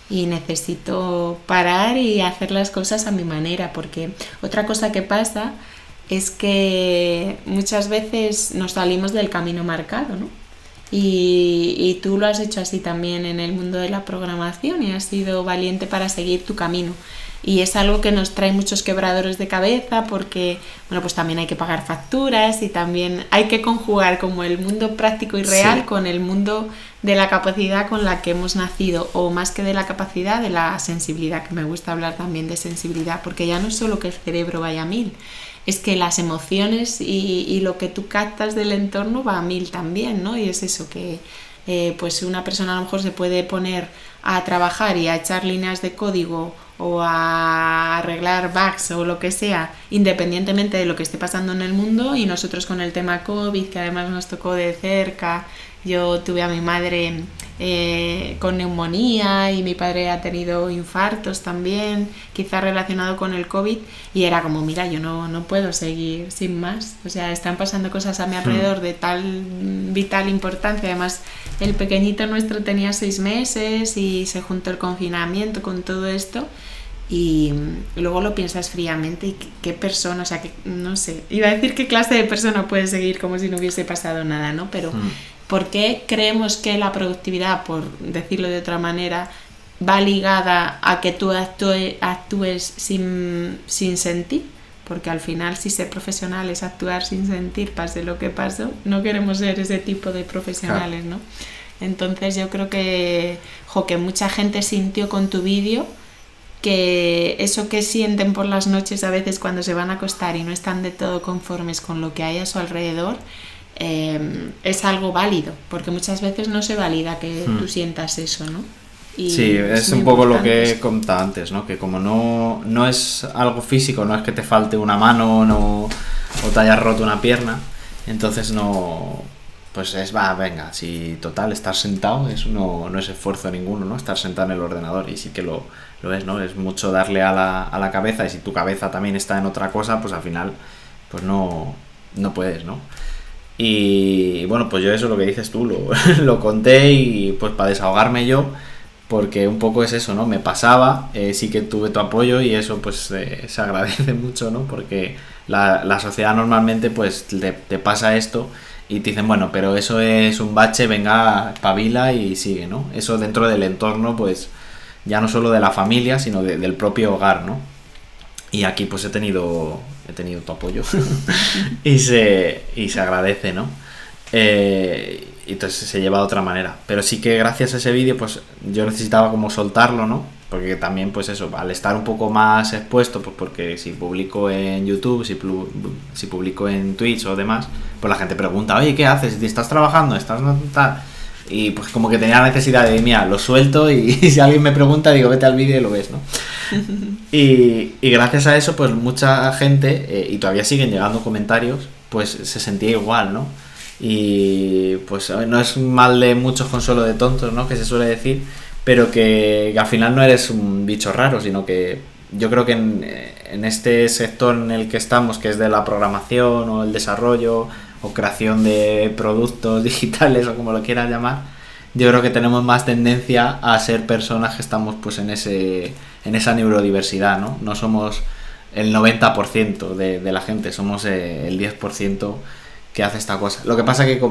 y necesito parar y hacer las cosas a mi manera, porque otra cosa que pasa es que muchas veces nos salimos del camino marcado, ¿no? Y, y, tú lo has hecho así también en el mundo de la programación y has sido valiente para seguir tu camino y es algo que nos trae muchos quebradores de cabeza porque, bueno, pues también hay que pagar facturas y también hay que conjugar como el mundo práctico y real con el mundo de la capacidad con la que hemos nacido o más que de la capacidad, de la sensibilidad, que me gusta hablar también de sensibilidad, porque ya no es solo que el cerebro vaya a mil, es que las emociones y, lo que tú captas del entorno va a mil también, ¿no? Y es eso que... Eh, pues una persona a lo mejor se puede poner a trabajar y a echar líneas de código o a arreglar bugs o lo que sea, independientemente de lo que esté pasando en el mundo. Y nosotros con el tema COVID, que además nos tocó de cerca, yo tuve a mi madre eh, con neumonía y mi padre ha tenido infartos también, quizá relacionado con el COVID, y era como, mira, yo no, no puedo seguir sin más. O sea, están pasando cosas a mi hmm. alrededor de tal vital importancia. Además, el pequeñito nuestro tenía seis meses y se juntó el confinamiento con todo esto y luego lo piensas fríamente y qué, persona, o sea, que no sé, iba a decir qué clase de persona puede seguir como si no hubiese pasado nada, ¿no? Pero mm. ¿Por qué creemos que la productividad, por decirlo de otra manera, va ligada a que tú actúes sin, sin sentir? Porque al final si ser profesional es actuar sin sentir, pase lo que pase, no queremos ser ese tipo de profesionales, ¿no? Entonces yo creo que, jo, que mucha gente sintió con tu vídeo que eso que sienten por las noches a veces cuando se van a acostar y no están de todo conformes con lo que hay a su alrededor, em, es algo válido, porque muchas veces no se valida que hmm. tú sientas eso, ¿no? sí, es, un poco lo que he contado antes, ¿no? Que como no, no es algo físico, no es que te falte una mano no, o te hayas roto una pierna, entonces no, pues es, va, venga, si total, estar sentado es no, no es esfuerzo ninguno, ¿no? Estar sentado en el ordenador y sí que lo, lo es, ¿no? Es mucho darle a la, a la cabeza y si tu cabeza también está en otra cosa, pues al final, pues no, no puedes, ¿no? Y bueno, pues yo eso lo que dices tú, lo, <laughs> lo conté y pues para desahogarme yo, porque un poco es eso, ¿no? Me pasaba, eh, sí que tuve tu apoyo y eso pues se agradece <laughs> mucho, ¿no? Porque la, la sociedad normalmente pues te, pasa esto y te dicen, bueno, pero eso es un bache, venga, pavila y sigue, ¿no? Eso dentro del entorno, pues ya no solo de la familia, sino del propio hogar, ¿no? Y aquí pues he tenido, he tenido tu apoyo <laughs> y, se, y se agradece, ¿no? Eh, y entonces se lleva de otra manera. Pero sí que gracias a ese vídeo, pues yo necesitaba como soltarlo, ¿no? Porque también, pues eso, al estar un poco más expuesto, pues porque si publico en YouTube, si, si publico en Twitch o demás, pues la gente pregunta, oye, ¿qué haces? ¿Estás trabajando? ¿Estás tal? Y pues como que tenía la necesidad de, mira, lo suelto <laughs> y, si alguien me pregunta, digo, vete al vídeo y lo ves, ¿no? <laughs> y, y, gracias a eso, pues mucha gente, eh, y todavía siguen llegando comentarios, pues se sentía igual, ¿no? Y pues no es mal de muchos consuelo de tontos, ¿no? Que se suele decir, pero que, al final no eres un bicho raro, sino que yo creo que en, este sector en el que estamos, que es de la programación o el desarrollo o creación de productos <laughs> digitales o como lo quieras llamar, yo creo que tenemos más tendencia a ser personas que estamos pues en ese en esa neurodiversidad, ¿no? No somos el 90% de, de la gente, somos eh, el 10% que hace esta cosa. Lo que pasa que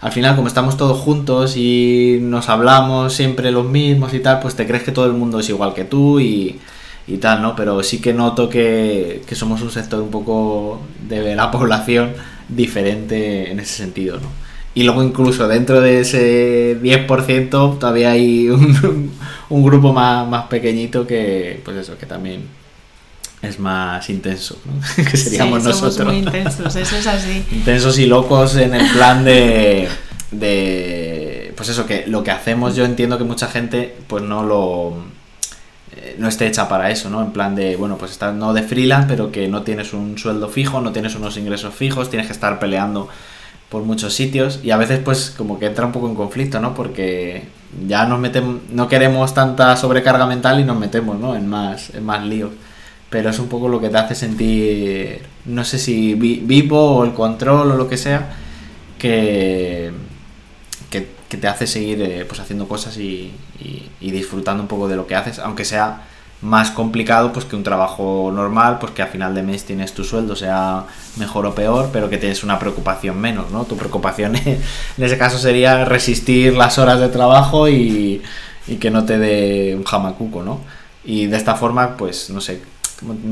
al final como estamos todos juntos y nos hablamos siempre los mismos y tal, pues te crees que todo el mundo es igual que tú y, y tal, ¿no? Pero sí que noto que, que, somos un sector un poco de la <laughs> población diferente en ese sentido, ¿no? Y luego incluso dentro de ese 10% todavía hay un, <laughs> un grupo más, más pequeñito que, pues eso, que también es más intenso, ¿no? <laughs> que seríamos sí, nosotros. Somos muy intensos, eso es así. <laughs> intensos y locos en el plan de, de, pues eso, que lo que hacemos yo entiendo que mucha gente pues no lo no esté hecha para eso, ¿no? En plan de, bueno, pues estar no de freelance, pero que no tienes un sueldo fijo, no tienes unos ingresos fijos, tienes que estar peleando por muchos sitios y a veces pues como que entra un poco en conflicto, ¿no? Porque ya nos metemos, no queremos tanta sobrecarga mental y nos metemos, ¿no? En más, en más líos pero es un poco lo que te hace sentir, no sé si vivo o el control o lo que sea, que, que, te hace seguir eh, pues haciendo cosas y, disfrutando un poco de lo que haces, aunque sea más complicado pues que un trabajo normal, pues que a final de mes tienes tu sueldo, sea mejor o peor, pero que tienes una preocupación menos, ¿no? Tu preocupación <laughs> en ese caso sería resistir las horas de trabajo y, y que no te dé un jamacuco, ¿no? Y de esta forma, pues, no sé,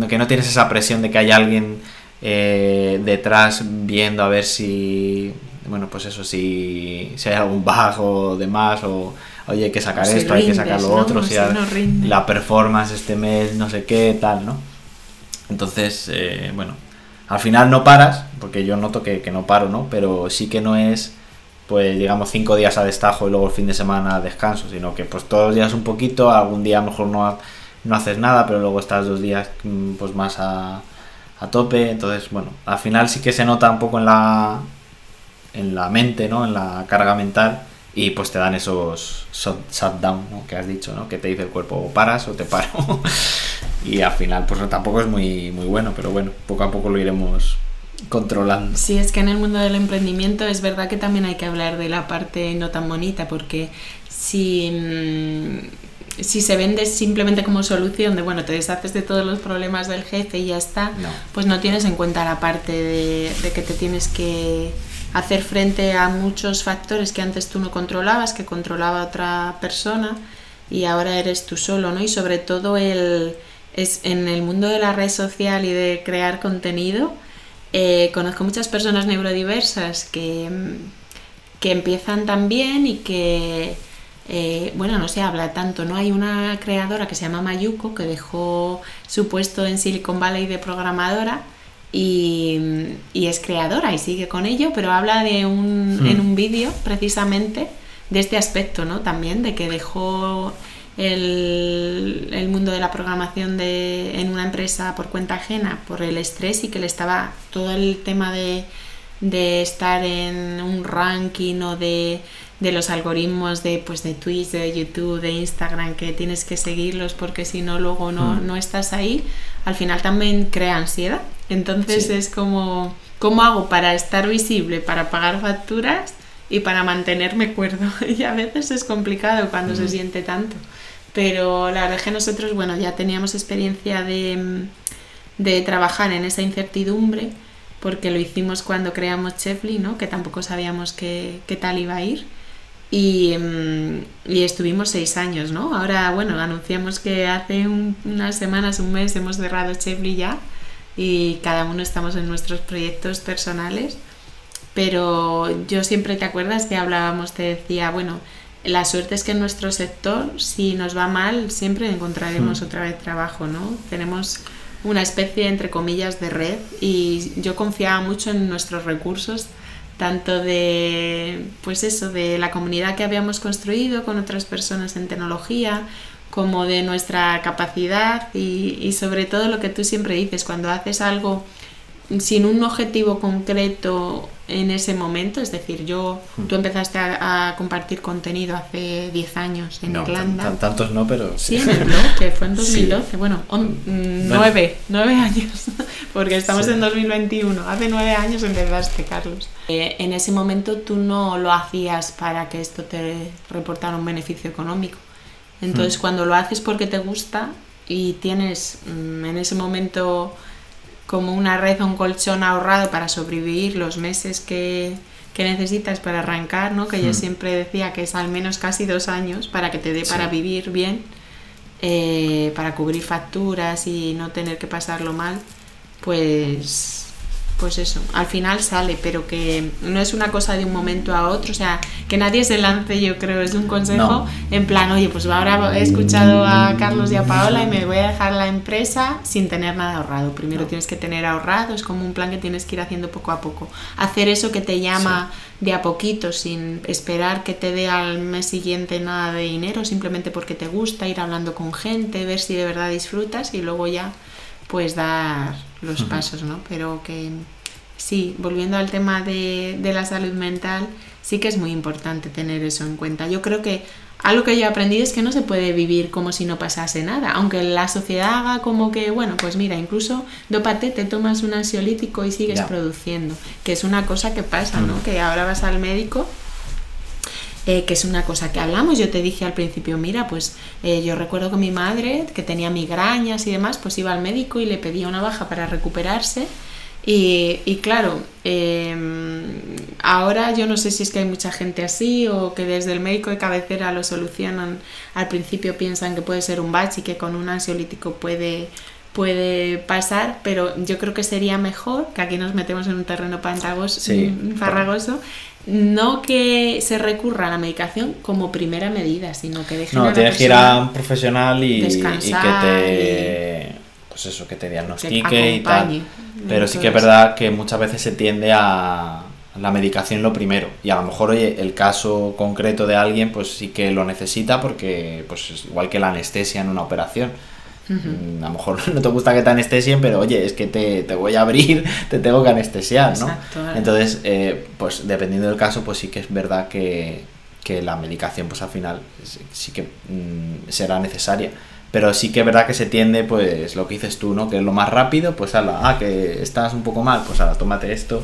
que no tienes esa presión de que hay alguien eh, detrás viendo a ver si, bueno, pues eso, si, si hay algún bug o demás, o oye, hay que sacar esto, hay que sacar lo otro, si, la performance este mes, no sé qué, tal, ¿no? Entonces, eh, bueno, al final no paras, porque yo noto que, que, no paro, ¿no? Pero sí que no es, pues digamos, cinco días a destajo y luego el fin de semana descanso, sino que pues todos los días un poquito, algún día mejor no no haces nada, pero luego estás dos días mm, pues más a, a tope. Entonces, bueno, al final sí que se nota un poco en la, en la mente, ¿no? En la carga mental y pues te dan esos shutdown ¿no? que has dicho, ¿no? Que te dice el cuerpo o paras o te paro. <laughs> y al final pues tampoco es muy, muy bueno, pero bueno, poco a poco lo iremos controlando. Sí, es que en el mundo del emprendimiento es verdad que también hay que hablar de la parte no tan bonita porque si mm, si se vende simplemente como solución de, bueno, te deshaces de todos los problemas del jefe y ya está, pues no tienes en cuenta la parte de, que te tienes que hacer frente a muchos factores que antes tú no controlabas, que controlaba otra persona y ahora eres tú solo, ¿no? Y sobre todo el, es en el mundo de la red social y de crear contenido, eh, conozco muchas personas neurodiversas que, que empiezan también y que eh, bueno, no se habla tanto, ¿no? Hay una creadora que se llama Mayuko que dejó su puesto en Silicon Valley de programadora y, es creadora y sigue con ello, pero habla de un, hmm. en un vídeo precisamente de este aspecto, ¿no? También de que dejó el, el, mundo de la programación de, en una empresa por cuenta ajena por el estrés y que le estaba todo el tema de, de estar en un ranking o de de los algoritmos de, pues, de Twitch, de YouTube, de Instagram, que tienes que seguirlos porque si no, luego no, mm. no estás ahí, al final también crea ansiedad. Entonces es como, ¿cómo hago para estar visible, para pagar facturas y para mantenerme cuerdo? <laughs> y a veces es complicado cuando se mm. siente tanto. Pero la verdad es que nosotros, bueno, ya teníamos experiencia de, de trabajar en esa incertidumbre porque lo hicimos cuando creamos Chefly, ¿no? que tampoco sabíamos qué, qué tal iba a ir Y, mm, y, estuvimos seis años, ¿no? Ahora, bueno, anunciamos que hace unas semanas, un mes, hemos cerrado Chevry ya y cada uno estamos en nuestros proyectos personales. Pero yo siempre te acuerdas que hablábamos, te decía, bueno, la suerte es que en nuestro sector, si nos va mal, siempre encontraremos hmm. otra vez trabajo, ¿no? Tenemos una especie, entre comillas, de red y yo confiaba mucho en nuestros recursos tanto de pues eso de la comunidad que habíamos construido con otras personas en tecnología como de nuestra capacidad y, y sobre todo lo que tú siempre dices cuando haces algo sin un objetivo concreto en ese momento, es decir, yo, hmm. tú empezaste a, compartir contenido hace 10 años en Irlanda. tantos no, pero sí. en el blog, que fue en <laughs> 2012, bueno, 9, 9 años, <laughs> porque estamos en 2021, hace 9 años empezaste, Carlos. Eh, en ese momento tú no lo hacías para que esto te reportara un beneficio económico. Entonces, hmm. cuando lo haces porque te gusta y tienes mm, en ese momento como una red o un colchón ahorrado para sobrevivir los meses que, necesitas para arrancar, ¿no? que yo hmm. siempre decía que es al menos casi dos años para que te dé para vivir bien, eh, para cubrir facturas y no tener que pasarlo mal, pues pues eso, al final sale, pero que no es una cosa de un momento a otro, o sea, que nadie se lance, yo creo, es un consejo en plan, oye, pues ahora he escuchado a Carlos y a Paola y me voy a dejar la empresa sin tener nada ahorrado. Primero tienes que tener ahorrado, es como un plan que tienes que ir haciendo poco a poco. Hacer eso que te llama de a poquito, sin esperar que te dé al mes siguiente nada de dinero, simplemente porque te gusta, ir hablando con gente, ver si de verdad disfrutas y luego ya pues dar los pasos, ¿no? Pero que sí, volviendo al tema de, de, la salud mental, sí que es muy importante tener eso en cuenta. Yo creo que algo que yo he aprendido es que no se puede vivir como si no pasase nada, aunque la sociedad haga como que, bueno, pues mira, incluso dopate, te tomas un ansiolítico y sigues produciendo, que es una cosa que pasa, ¿no? Que ahora vas al médico eh, que es una cosa que hablamos. Yo te dije al principio, mira, pues eh, yo recuerdo que mi madre, que tenía migrañas y demás, pues iba al médico y le pedía una baja para recuperarse. Y, y claro, em, ahora yo no sé si es que hay mucha gente así o que desde el médico de cabecera lo solucionan. Al principio piensan que puede ser un batch y que con un ansiolítico puede, puede pasar, pero yo creo que sería mejor, que aquí nos metemos en un terreno pantagoso, farragoso, no que se recurra a la medicación como primera medida, sino que dejen no, tienes que ir a un profesional y, y que te pues eso, que te diagnostique y tal. Pero sí que es verdad que muchas veces se tiende a la medicación lo primero. Y a lo mejor, oye, el caso concreto de alguien, pues sí que lo necesita porque, pues es igual que la anestesia en una operación Mm, a lo mejor <laughs> no te gusta que te anestesien, pero oye, es que te, te voy a abrir, <laughs> te tengo que anestesiar, ¿no? Entonces, eh, pues dependiendo del caso, pues sí que es verdad que, que la medicación, pues al final sí que mm, será necesaria. Pero sí que es verdad que se tiende, pues lo que dices tú, ¿no? Que es lo más rápido, pues ala, ah, que estás un poco mal, pues ala, tómate esto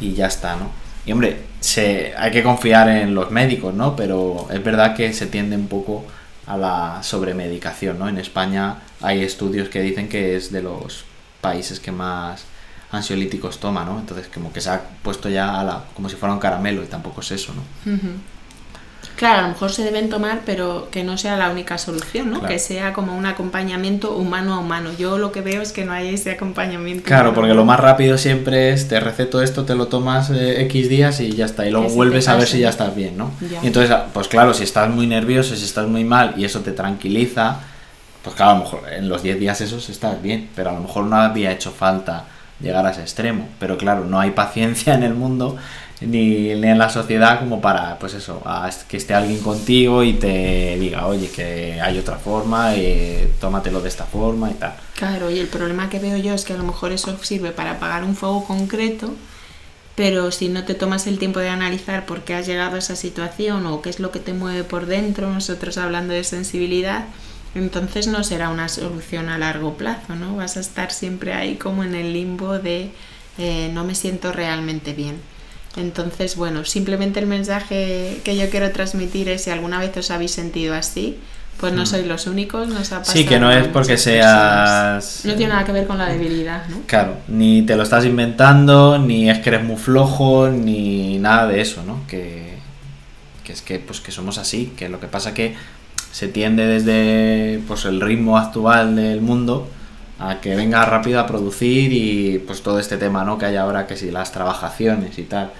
y ya está, ¿no? Y hombre, se, hay que confiar en los médicos, ¿no? Pero es verdad que se tiende un poco a la sobremedicación, ¿no? En España hay estudios que dicen que es de los países que más ansiolíticos toma, ¿no? Entonces como que se ha puesto ya a la, como si fuera un caramelo y tampoco es eso, ¿no? Claro, a lo mejor se deben tomar, pero que no sea la única solución, ¿no? Que sea como un acompañamiento humano a humano. Yo lo que veo es que no hay ese acompañamiento. Claro, porque lo más rápido siempre es te receto esto, te lo tomas eh, X días y ya está. Y luego vuelves a ver si ya estás bien, ¿no? Y entonces, pues claro, si estás muy nervioso, si estás muy mal y eso te tranquiliza, pues claro, a lo mejor en los 10 días esos estás bien, pero a lo mejor no había hecho falta llegar a ese extremo. Pero claro, no hay paciencia en el mundo ni, en la sociedad como para, pues eso, que esté alguien contigo y te diga, oye, que hay otra forma, eh, tómatelo de esta forma y tal. Claro, y el problema que veo yo es que a lo mejor eso sirve para apagar un fuego concreto, pero si no te tomas el tiempo de analizar por qué has llegado a esa situación o qué es lo que te mueve por dentro, nosotros hablando de sensibilidad, entonces no será una solución a largo plazo, ¿no? Vas a estar siempre ahí como en el limbo de eh, no me siento realmente bien. Entonces, bueno, simplemente el mensaje que yo quiero transmitir es si alguna vez os habéis sentido así, pues no mm. sois los únicos, nos ha pasado. Sí, que no es porque seas. No tiene nada que ver con la debilidad, ¿no? Claro, ni te lo estás inventando, ni es que eres muy flojo, ni nada de eso, ¿no? Que, que es que, pues, que somos así, que lo que pasa que se tiende desde pues, el ritmo actual del mundo a que venga rápido a producir y pues todo este tema ¿no? que hay ahora, que si las trabajaciones y tal.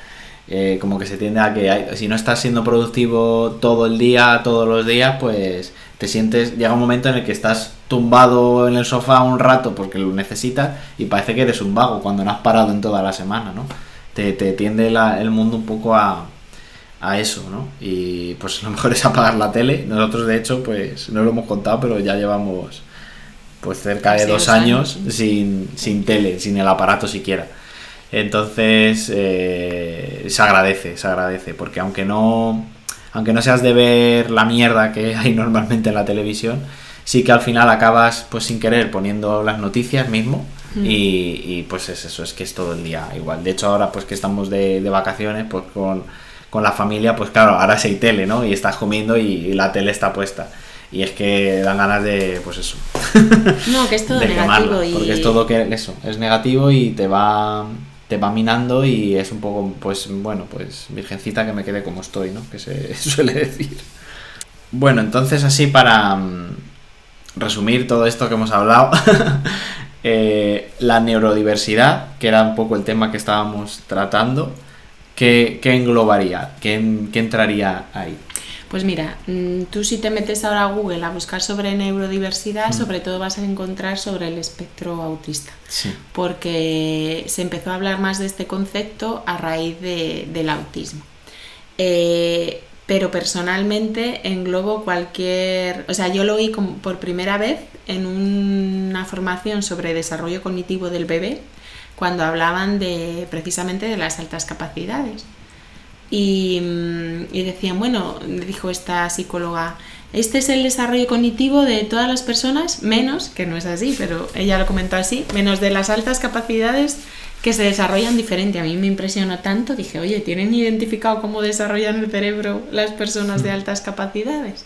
Eh, como que se tiende a que si no estás siendo productivo todo el día, todos los días, pues te sientes, llega un momento en el que estás tumbado en el sofá un rato porque lo necesitas y parece que eres un vago cuando no has parado en toda la semana, ¿no? Te, te tiende el mundo un poco a, a eso, ¿no? Y pues lo mejor es apagar la tele. Nosotros, de hecho, pues no lo hemos contado, pero ya llevamos pues cerca de dos años, Sin, sin tele, sin el aparato siquiera. Entonces, eh, se agradece, se agradece, porque aunque no, aunque no seas de ver la mierda que <laughs> hay normalmente en la televisión, sí que al final acabas, pues sin querer, poniendo las noticias mismo. Mm. Y, pues es eso, es que es todo el día igual. De hecho, ahora pues que estamos de, de vacaciones, pues con, con, la familia, pues claro, ahora sí hay tele, ¿no? Y estás comiendo y la tele está puesta y es que dan ganas de, pues eso. <laughs> No, que es todo negativo. y... Porque es todo que eso, es negativo y te va, te va minando y es un poco, pues bueno, pues virgencita que me quede como estoy, ¿no? Que se <laughs> suele decir. Bueno, entonces así para mm, resumir todo esto que hemos hablado, <laughs> eh, la neurodiversidad, que era un poco el tema que estábamos tratando, ¿qué, englobaría? ¿Qué, ¿Qué entraría ahí? Pues mira, mm, tú si te metes ahora a Google a buscar sobre neurodiversidad, mm. sobre todo vas a encontrar sobre el espectro autista. Porque se empezó a hablar más de este concepto a raíz del autismo. Eh, pero personalmente englobo cualquier, o sea, yo lo oí por primera vez en una formación sobre desarrollo cognitivo del bebé, cuando hablaban de precisamente de las altas capacidades. Y, y, decían, bueno, dijo esta psicóloga, este es el desarrollo cognitivo de todas las personas, menos, que no es así, pero ella lo comentó así, menos de las altas capacidades que se desarrollan diferente. A mí me impresionó tanto, dije, oye, ¿tienen identificado cómo desarrollan el cerebro las personas de mm. altas capacidades?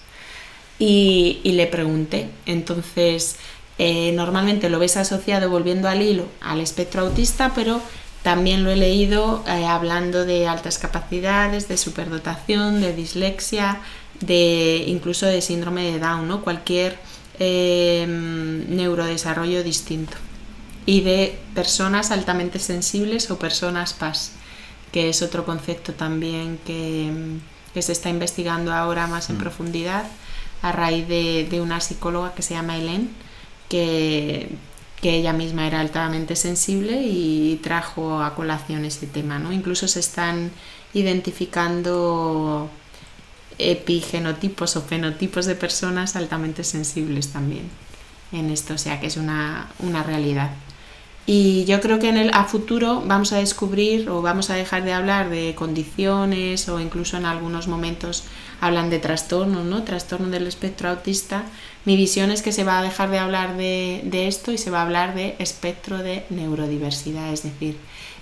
Y, y le pregunté, entonces, eh, normalmente lo ves asociado, volviendo al hilo, al espectro autista, pero también lo he leído eh, hablando de altas capacidades, de superdotación, de dislexia, de incluso de síndrome de Down, ¿no? cualquier em, neurodesarrollo distinto. Y de personas altamente sensibles o personas PAS, que es otro concepto también que, se está investigando ahora más en mm. profundidad a raíz de, de, una psicóloga que se llama Helen, que, que ella misma era altamente sensible y trajo a colación ese tema. ¿no? Incluso se están identificando epigenotipos o fenotipos de personas altamente sensibles también en esto, o sea que es una, una realidad. Y yo creo que en el, a futuro vamos a descubrir o vamos a dejar de hablar de condiciones o incluso en algunos momentos hablan de trastornos, ¿no? Trastorno del espectro autista. Mi visión es que se va a dejar de hablar de, de esto y se va a hablar de espectro de neurodiversidad, es decir,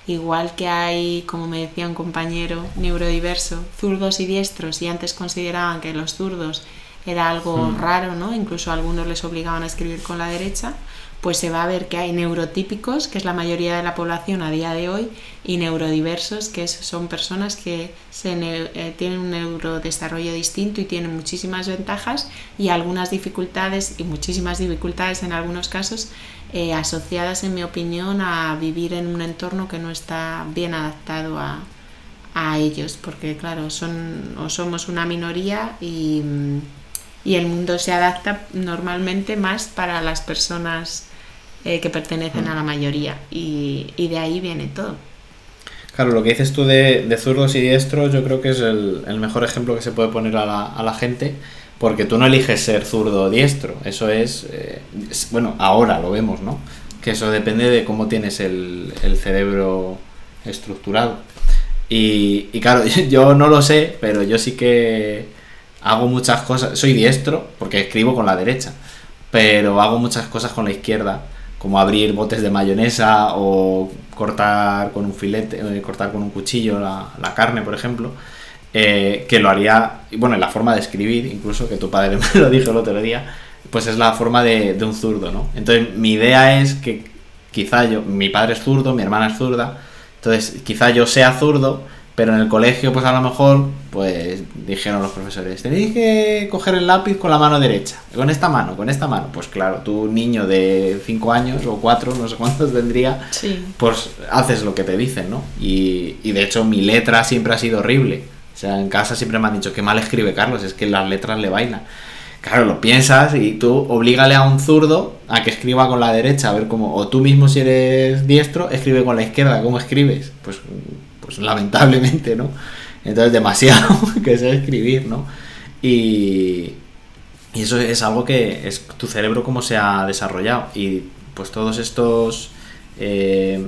igual que hay, como me decía un compañero neurodiverso, zurdos y diestros y antes consideraban que los zurdos era algo hmm. raro, ¿no? Incluso algunos les obligaban a escribir con la derecha pues se va a ver que hay neurotípicos, que es la mayoría de la población a día de hoy, y neurodiversos, que son personas que eh, tienen un neurodesarrollo distinto y tienen muchísimas ventajas y algunas dificultades, y muchísimas dificultades en algunos casos, eh, asociadas, en mi opinión, a vivir en un entorno que no está bien adaptado a, a ellos, porque claro, son o somos una minoría y, y el mundo se adapta normalmente más para las personas eh, que pertenecen a la mayoría y, de ahí viene todo. Claro, lo que dices tú de, zurdos y diestros yo creo que es el, mejor ejemplo que se puede poner a la, gente porque tú no eliges ser zurdo o diestro, eso es, eh, bueno, ahora lo vemos, ¿no? Que eso depende de cómo tienes el, cerebro estructurado. Y, y, claro, <laughs> yo no lo sé, pero yo sí que hago muchas cosas, soy diestro porque escribo con la derecha, pero hago muchas cosas con la izquierda como abrir botes de mayonesa o cortar con un filete, eh, cortar con un cuchillo la, carne, por ejemplo, eh, que lo haría, bueno, en la forma de escribir, incluso, que tu padre <laughs> me lo dijo el otro día, pues es la forma de, de un zurdo, ¿no? Entonces, mi idea es que quizá yo, mi padre es zurdo, mi hermana es zurda, entonces quizá yo sea zurdo, Pero en el colegio, pues a lo mejor, pues dijeron los profesores, tenéis que coger el lápiz con la mano derecha, con esta mano, con esta mano. Pues claro, tú niño de 5 años o 4, no sé cuántos tendría, pues haces lo que te dicen, ¿no? Y, y de hecho mi letra siempre ha sido horrible. O sea, en casa siempre me han dicho, qué mal escribe Carlos, es que las letras le bailan. Claro, lo piensas y tú oblígale a un zurdo a que escriba con la derecha, a ver cómo, o tú mismo si eres diestro, escribe con la izquierda, ¿cómo escribes? Pues pues lamentablemente, ¿no? Entonces demasiado <laughs> que sé escribir, ¿no? Y, y eso es algo que es tu cerebro cómo se ha desarrollado. Y pues todos estos, eh,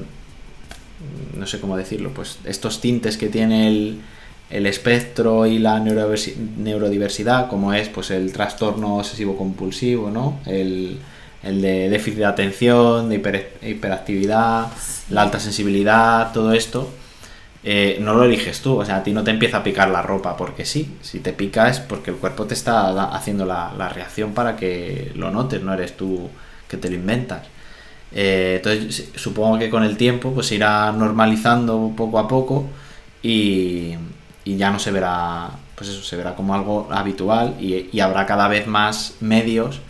no sé cómo decirlo, pues estos tintes que tiene el, el espectro y la neurodiversidad, como es pues el trastorno obsesivo compulsivo, ¿no? El, el de déficit de atención, de hiperactividad, la alta sensibilidad, todo esto, eh, no lo eliges tú, o sea, a ti no te empieza a picar la ropa porque sí, si te pica es porque el cuerpo te está haciendo la, reacción para que lo notes, no eres tú que te lo inventas. Eh, entonces supongo que con el tiempo pues irá normalizando poco a poco y, y, ya no se verá, pues eso, se verá como algo habitual y habrá cada vez más medios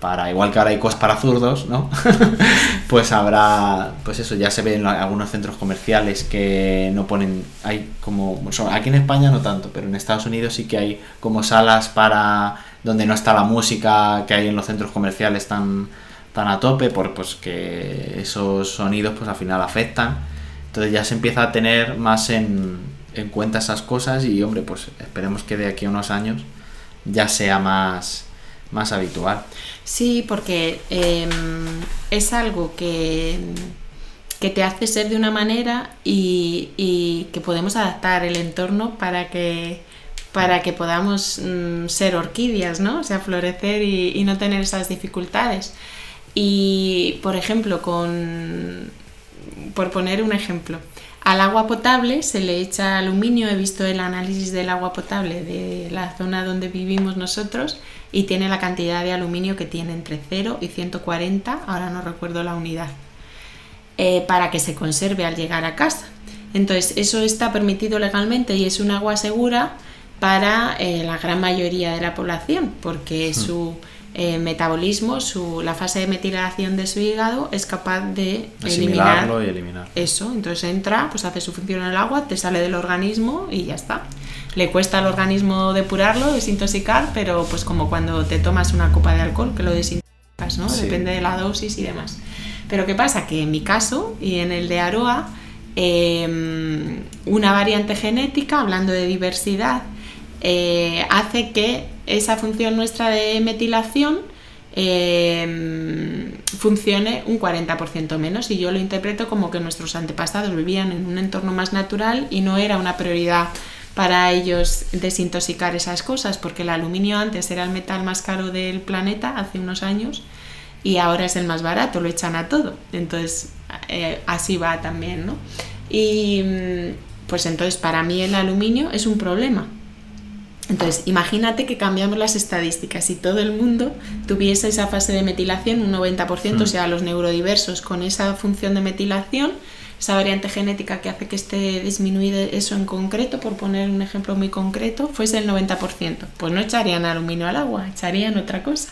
para, igual que ahora hay cosas para zurdos, ¿no? <laughs> pues habrá, pues eso, ya se ve en algunos centros comerciales que no ponen, hay como, aquí en España no tanto, pero en Estados Unidos sí que hay como salas para, donde no está la música que hay en los centros comerciales tan, tan a tope, por pues que esos sonidos pues al final afectan. Entonces ya se empieza a tener más en, en cuenta esas cosas y hombre, pues esperemos que de aquí a unos años ya sea más, más habitual. Sí, porque em, es algo que, que, te hace ser de una manera y, que podemos adaptar el entorno para que, para que podamos mm, ser orquídeas, ¿no? O sea, florecer y, no tener esas dificultades. Y, por ejemplo, con, por poner un ejemplo, al agua potable se le echa aluminio, he visto el análisis del agua potable de la zona donde vivimos nosotros y tiene la cantidad de aluminio que tiene entre 0 y 140, ahora no recuerdo la unidad, eh, para que se conserve al llegar a casa. Entonces, eso está permitido legalmente y es un agua segura para eh, la gran mayoría de la población, porque hmm. su eh, metabolismo, su, la fase de metilación de su hígado es capaz de eliminar y eliminar eso. Entonces entra, pues hace su función en el agua, te sale del organismo y ya está le cuesta al organismo depurarlo, desintoxicar, pero pues como cuando te tomas una copa de alcohol que lo desintoxicas, ¿no? Depende de la dosis y demás. Pero ¿qué pasa? Que en mi caso y en el de Aroa, em, una variante genética, hablando de diversidad, eh, hace que esa función nuestra de metilación em, funcione un 40% menos y yo lo interpreto como que nuestros antepasados vivían en un entorno más natural y no era una prioridad para ellos desintoxicar esas cosas, porque el aluminio antes era el metal más caro del planeta hace unos años y ahora es el más barato, lo echan a todo. Entonces, eh, así va también, ¿no? Y mm, pues entonces para mí el aluminio es un problema. Entonces, imagínate que cambiamos las estadísticas y todo el mundo tuviese esa fase de metilación, un 90%, o hmm. sea, los neurodiversos con esa función de metilación, esa variante genética que hace que esté disminuido eso en concreto, por poner un ejemplo muy concreto, fuese el 90%. Pues no echarían aluminio al agua, echarían otra cosa.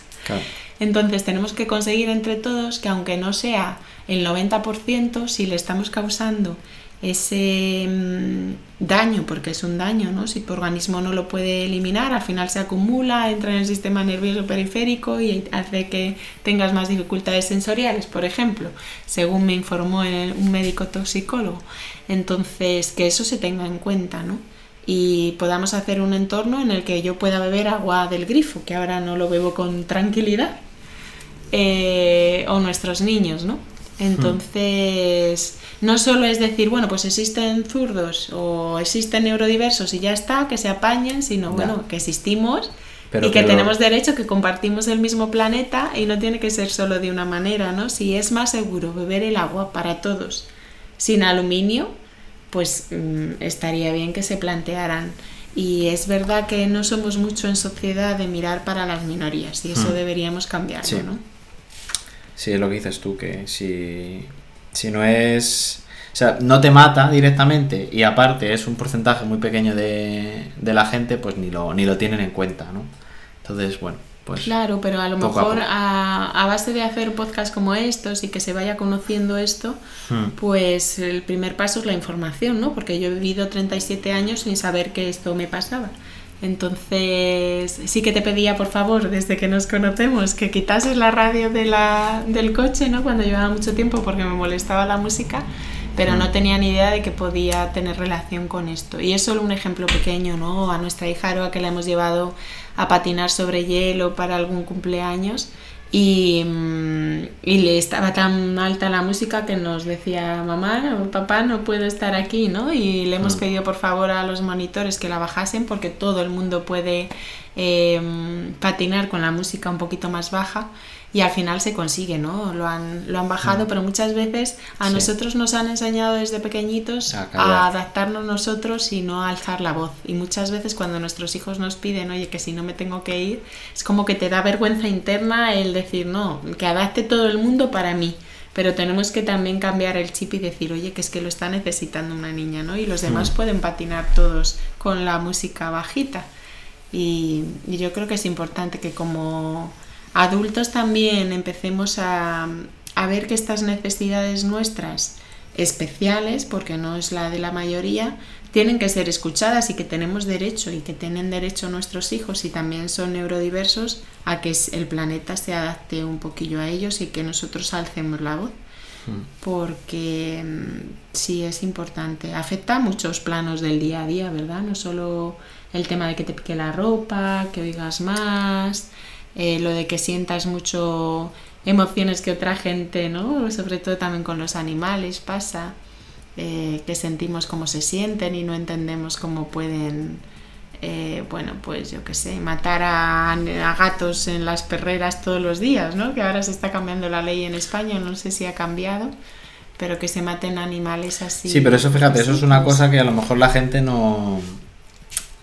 Entonces tenemos que conseguir entre todos que aunque no sea el 90%, si le estamos causando ese mm, daño, porque es un daño, ¿no? Si tu organismo no lo puede eliminar, al final se acumula, entra en el sistema nervioso periférico y hace que tengas más dificultades sensoriales, por ejemplo, según me informó un médico toxicólogo. Entonces, que eso se tenga en cuenta, ¿no? Y podamos hacer un entorno en el que yo pueda beber agua del grifo, que ahora no lo bebo con tranquilidad, eh, o nuestros niños, ¿no? Entonces, no solo es decir, bueno, pues existen zurdos o existen neurodiversos y ya está, que se apañen, sino, bueno, que existimos y que, tenemos derecho, que compartimos el mismo planeta y no tiene que ser solo de una manera, ¿no? Si es más seguro beber el agua para todos sin aluminio, pues mm, estaría bien que se plantearan. Y es verdad que no somos mucho en sociedad de mirar para las minorías y eso hmm. deberíamos cambiarlo, ¿no? Sí, es lo que dices tú, que si, si no es... sea, no te mata directamente y aparte es un porcentaje muy pequeño de, de la gente, pues ni lo, ni lo tienen en cuenta, ¿no? Entonces, bueno, pues... Claro, pero a lo mejor a, a, base de hacer podcasts como estos y que se vaya conociendo esto, Hmm. pues el primer paso es la información, ¿no? Porque yo he vivido 37 años sin saber que esto me pasaba. Entonces, sí que te pedía, por favor, desde que nos conocemos, que quitases la radio de la, del coche, ¿no? Cuando llevaba mucho tiempo porque me molestaba la música, pero no tenía ni idea de que podía tener relación con esto. Y es solo un ejemplo pequeño, ¿no? A nuestra hija Aroa que la hemos llevado a patinar sobre hielo para algún cumpleaños y, mm, y le estaba tan alta la música que nos decía mamá o papá no puedo estar aquí no y le hemos Mm. pedido por favor a los monitores que la bajasen porque todo el mundo puede eh, patinar con la música un poquito más baja y al final se consigue no lo han, lo han bajado pero muchas veces a Sí. nosotros nos han enseñado desde pequeñitos A a, adaptarnos nosotros y no a alzar la voz. Y muchas veces cuando nuestros hijos nos piden oye que si no me tengo que ir es como que te da vergüenza interna el decir no que adapte todo el mundo para mí pero tenemos que también cambiar el chip y decir oye que es que lo está necesitando una niña no y los demás Mm. pueden patinar todos con la música bajita. Y, y yo creo que es importante que como adultos también empecemos a, a ver que estas necesidades nuestras especiales, porque no es la de la mayoría, tienen que ser escuchadas y que tenemos derecho y que tienen derecho nuestros hijos y también son neurodiversos a que el planeta se adapte un poquillo a ellos y que nosotros alcemos la voz Hmm. porque mm, sí es importante. Afecta a muchos planos del día a día, ¿verdad? No solo el tema de que te pique la ropa, que oigas más, eh, lo de que sientas mucho emociones que otra gente, ¿no? Sobre todo también con los animales pasa, eh, que sentimos cómo se sienten y no entendemos cómo pueden, eh, bueno, pues yo qué sé, matar a, a gatos en las perreras todos los días, ¿no? Que ahora se está cambiando la ley en España, no sé si ha cambiado, pero que se maten animales así. Sí, pero eso fíjate, eso es una cosa que a lo mejor la gente no,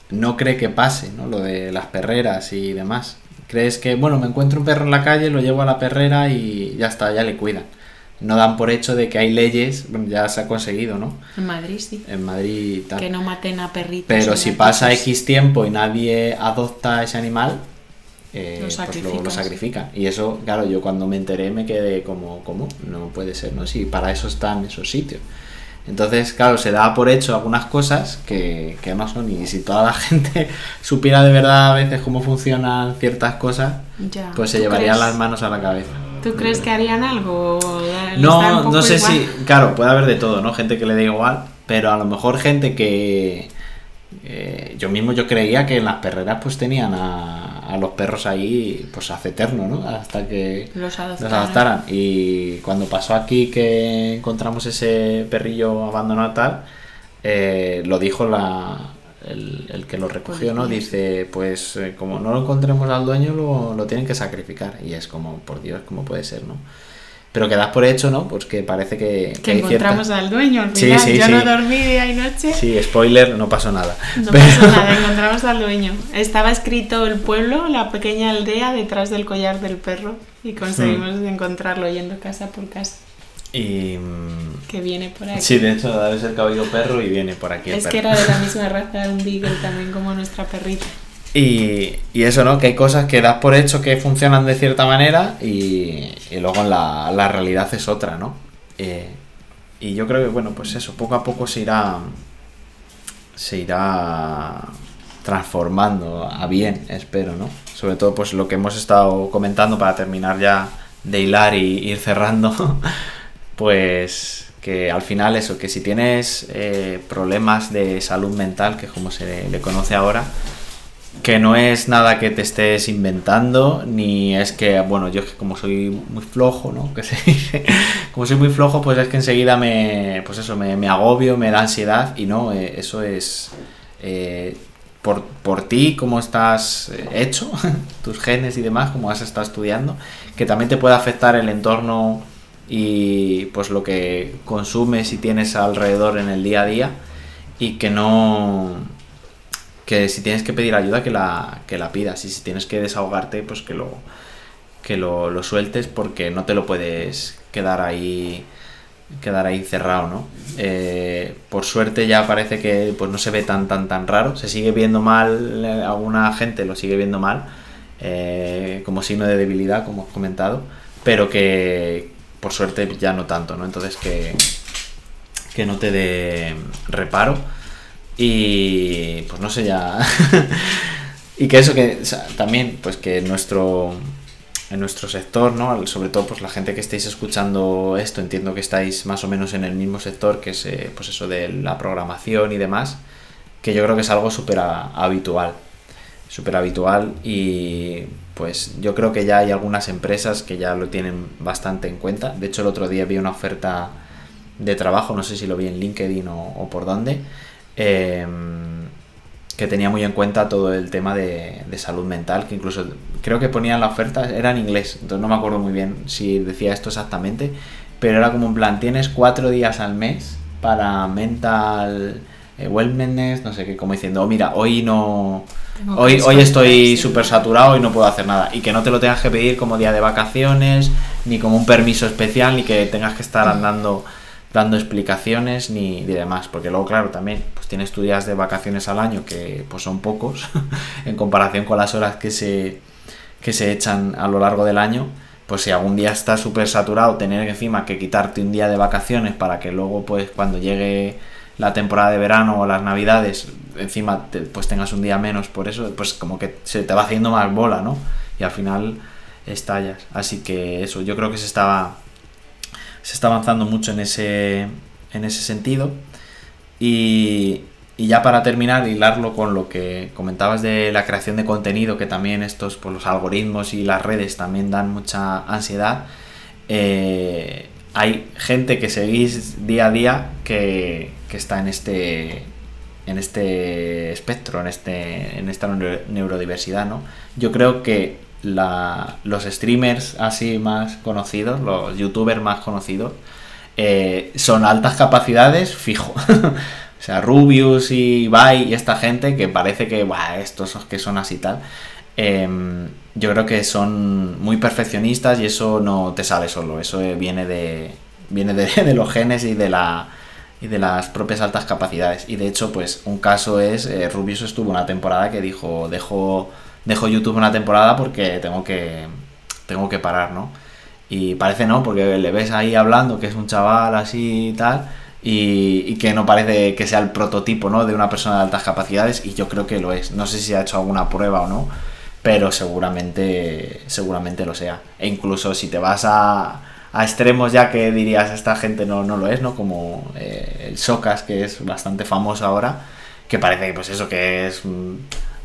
no cree que pase, ¿no? Lo de las perreras y demás. Crees que, bueno, me encuentro un perro en la calle, lo llevo a la perrera y ya está, ya le cuidan. No dan por hecho de que hay leyes, bueno, ya se ha conseguido, ¿no? En Madrid sí. En Madrid tal. Que no maten a perritos. Pero si gatitos. pasa X tiempo y nadie adopta ese animal, eh, Lo pues lo, lo sacrifican. Y eso, claro, yo cuando me enteré me quedé como, ¿cómo? No puede ser, ¿no? Si para eso están esos sitios. Entonces, claro, se da por hecho algunas cosas que, que no son. Y si toda la <laughs> gente supiera de verdad a veces cómo funcionan ciertas cosas, Ya. pues se ¿Tú llevarían crees- las manos a la cabeza. ¿Tú crees que harían algo? ¿O les da un No, no sé igual? si, claro, puede haber de todo, ¿no? Gente que le da igual, pero a lo mejor gente que eh, yo mismo yo creía que en las perreras pues tenían a, a los perros ahí pues hace eterno, ¿no? Hasta que Los los adoptaran. Y cuando pasó aquí que encontramos ese perrillo abandonado tal, eh, lo dijo la, el, el que lo recogió, ¿no? Dice, pues eh, como no lo encontremos al dueño, lo, lo tienen que sacrificar. Y es como, por Dios, ¿cómo puede ser, no? Pero que das por hecho, ¿no? Pues que parece que, Que encontramos cierta- al dueño al final. sí, Yo sí. no dormí día y noche. Sí, spoiler, no pasó nada. No Pero- pasó nada, <laughs> encontramos al dueño. Estaba escrito el pueblo, la pequeña aldea detrás del collar del perro y conseguimos Hmm. encontrarlo yendo casa por casa, Y... que viene por aquí. Sí, de hecho, debe ser oído perro y viene por aquí el es perro. que era de la <laughs> misma raza, un beagle también como nuestra perrita. Y, y eso, ¿no? Que hay cosas que das por hecho que funcionan de cierta manera y, y luego la, la realidad es otra, ¿no? Eh, y yo creo que, bueno, pues eso, poco a poco se irá, se irá transformando a bien, espero, ¿no? Sobre todo, pues lo que hemos estado comentando para terminar ya de hilar y ir cerrando, <laughs> pues que al final eso, que si tienes eh, problemas de salud mental, que es como se le- le conoce ahora, que no es nada que te estés inventando, ni es que, bueno, yo es que como soy muy flojo, ¿no? Que se <laughs> dice, como soy muy flojo, pues es que enseguida me, pues eso, me, agobio, me da ansiedad, y no, eh, eso es eh, por, por ti, cómo estás eh, hecho, <laughs> tus genes y demás, cómo has estado estudiando, que también te puede afectar el entorno y pues lo que consumes y tienes alrededor en el día a día, y que no que si tienes que pedir ayuda que la, que la pidas y si tienes que desahogarte pues que lo que lo, sueltes porque no te lo puedes quedar ahí quedar ahí cerrado, ¿no? Eh, por suerte ya parece que pues no se ve tan tan tan raro, se sigue viendo mal, eh, alguna gente lo sigue viendo mal, eh, como signo de debilidad, como has comentado, pero que por suerte ya no tanto, ¿no? Entonces que, que no te dé reparo y pues no sé ya... <laughs> y que eso que también, pues que nuestro en nuestro sector, ¿no? Sobre todo pues la gente que estéis escuchando esto, entiendo que estáis más o menos en el mismo sector, que es pues eso de la programación y demás, que yo creo que es algo súper habitual, súper habitual y pues yo creo que ya hay algunas empresas que ya lo tienen bastante en cuenta. De hecho el otro día vi una oferta de trabajo, no sé si lo vi en LinkedIn o, por dónde, em, que tenía muy en cuenta todo el tema de, salud mental, que incluso creo que ponía la oferta, era en inglés, entonces no me acuerdo muy bien si decía esto exactamente, pero era como un plan, tienes cuatro días al mes para mental eh, wellness, no sé qué, como diciendo, oh, mira, hoy no... Hoy, hoy estoy súper saturado y no puedo hacer nada. Y que no te lo tengas que pedir como día de vacaciones, ni como un permiso especial, ni que tengas que estar andando dando explicaciones ni, demás, porque luego, claro, también pues tienes tu días de vacaciones al año que pues son pocos <laughs> en comparación con las horas que se, que se echan a lo largo del año, pues si algún día estás súper saturado, tener encima que quitarte un día de vacaciones para que luego pues cuando llegue la temporada de verano o las navidades, encima pues tengas un día menos por eso, pues como que se te va haciendo más bola, ¿no? Y al final estallas. Así que eso, yo creo que se estaba se está avanzando mucho en ese, en ese sentido. Y, ya para terminar, hilarlo con lo que comentabas de la creación de contenido, que también estos, pues los algoritmos y las redes también dan mucha ansiedad. Eh, hay gente que seguís día a día que, está en este en este espectro, en este en esta neurodiversidad, ¿no? Yo creo que los streamers así más conocidos, los youtubers más conocidos, eh, son altas capacidades fijo. <laughs> o sea, Rubius y Ibai y esta gente que parece que, estos que son así tal. Em, yo creo que son muy perfeccionistas y eso no te sale solo, eso viene de, viene <laughs> de, los genes y de la y de las propias altas capacidades. Y de hecho, pues un caso es, eh, Rubius estuvo una temporada que dijo, dejo dejo YouTube una temporada porque tengo que, tengo que parar, ¿no? Y parece no, porque le ves ahí hablando que es un chaval así y tal, y, que no parece que sea el prototipo, ¿no? De una persona de altas capacidades, y yo creo que lo es. No sé si ha hecho alguna prueba o no, pero seguramente, seguramente lo sea. E incluso si te vas a, extremos ya que dirías esta gente no, no lo es, ¿no? Como eh, el Socas, que es bastante famoso ahora, que parece pues eso, que es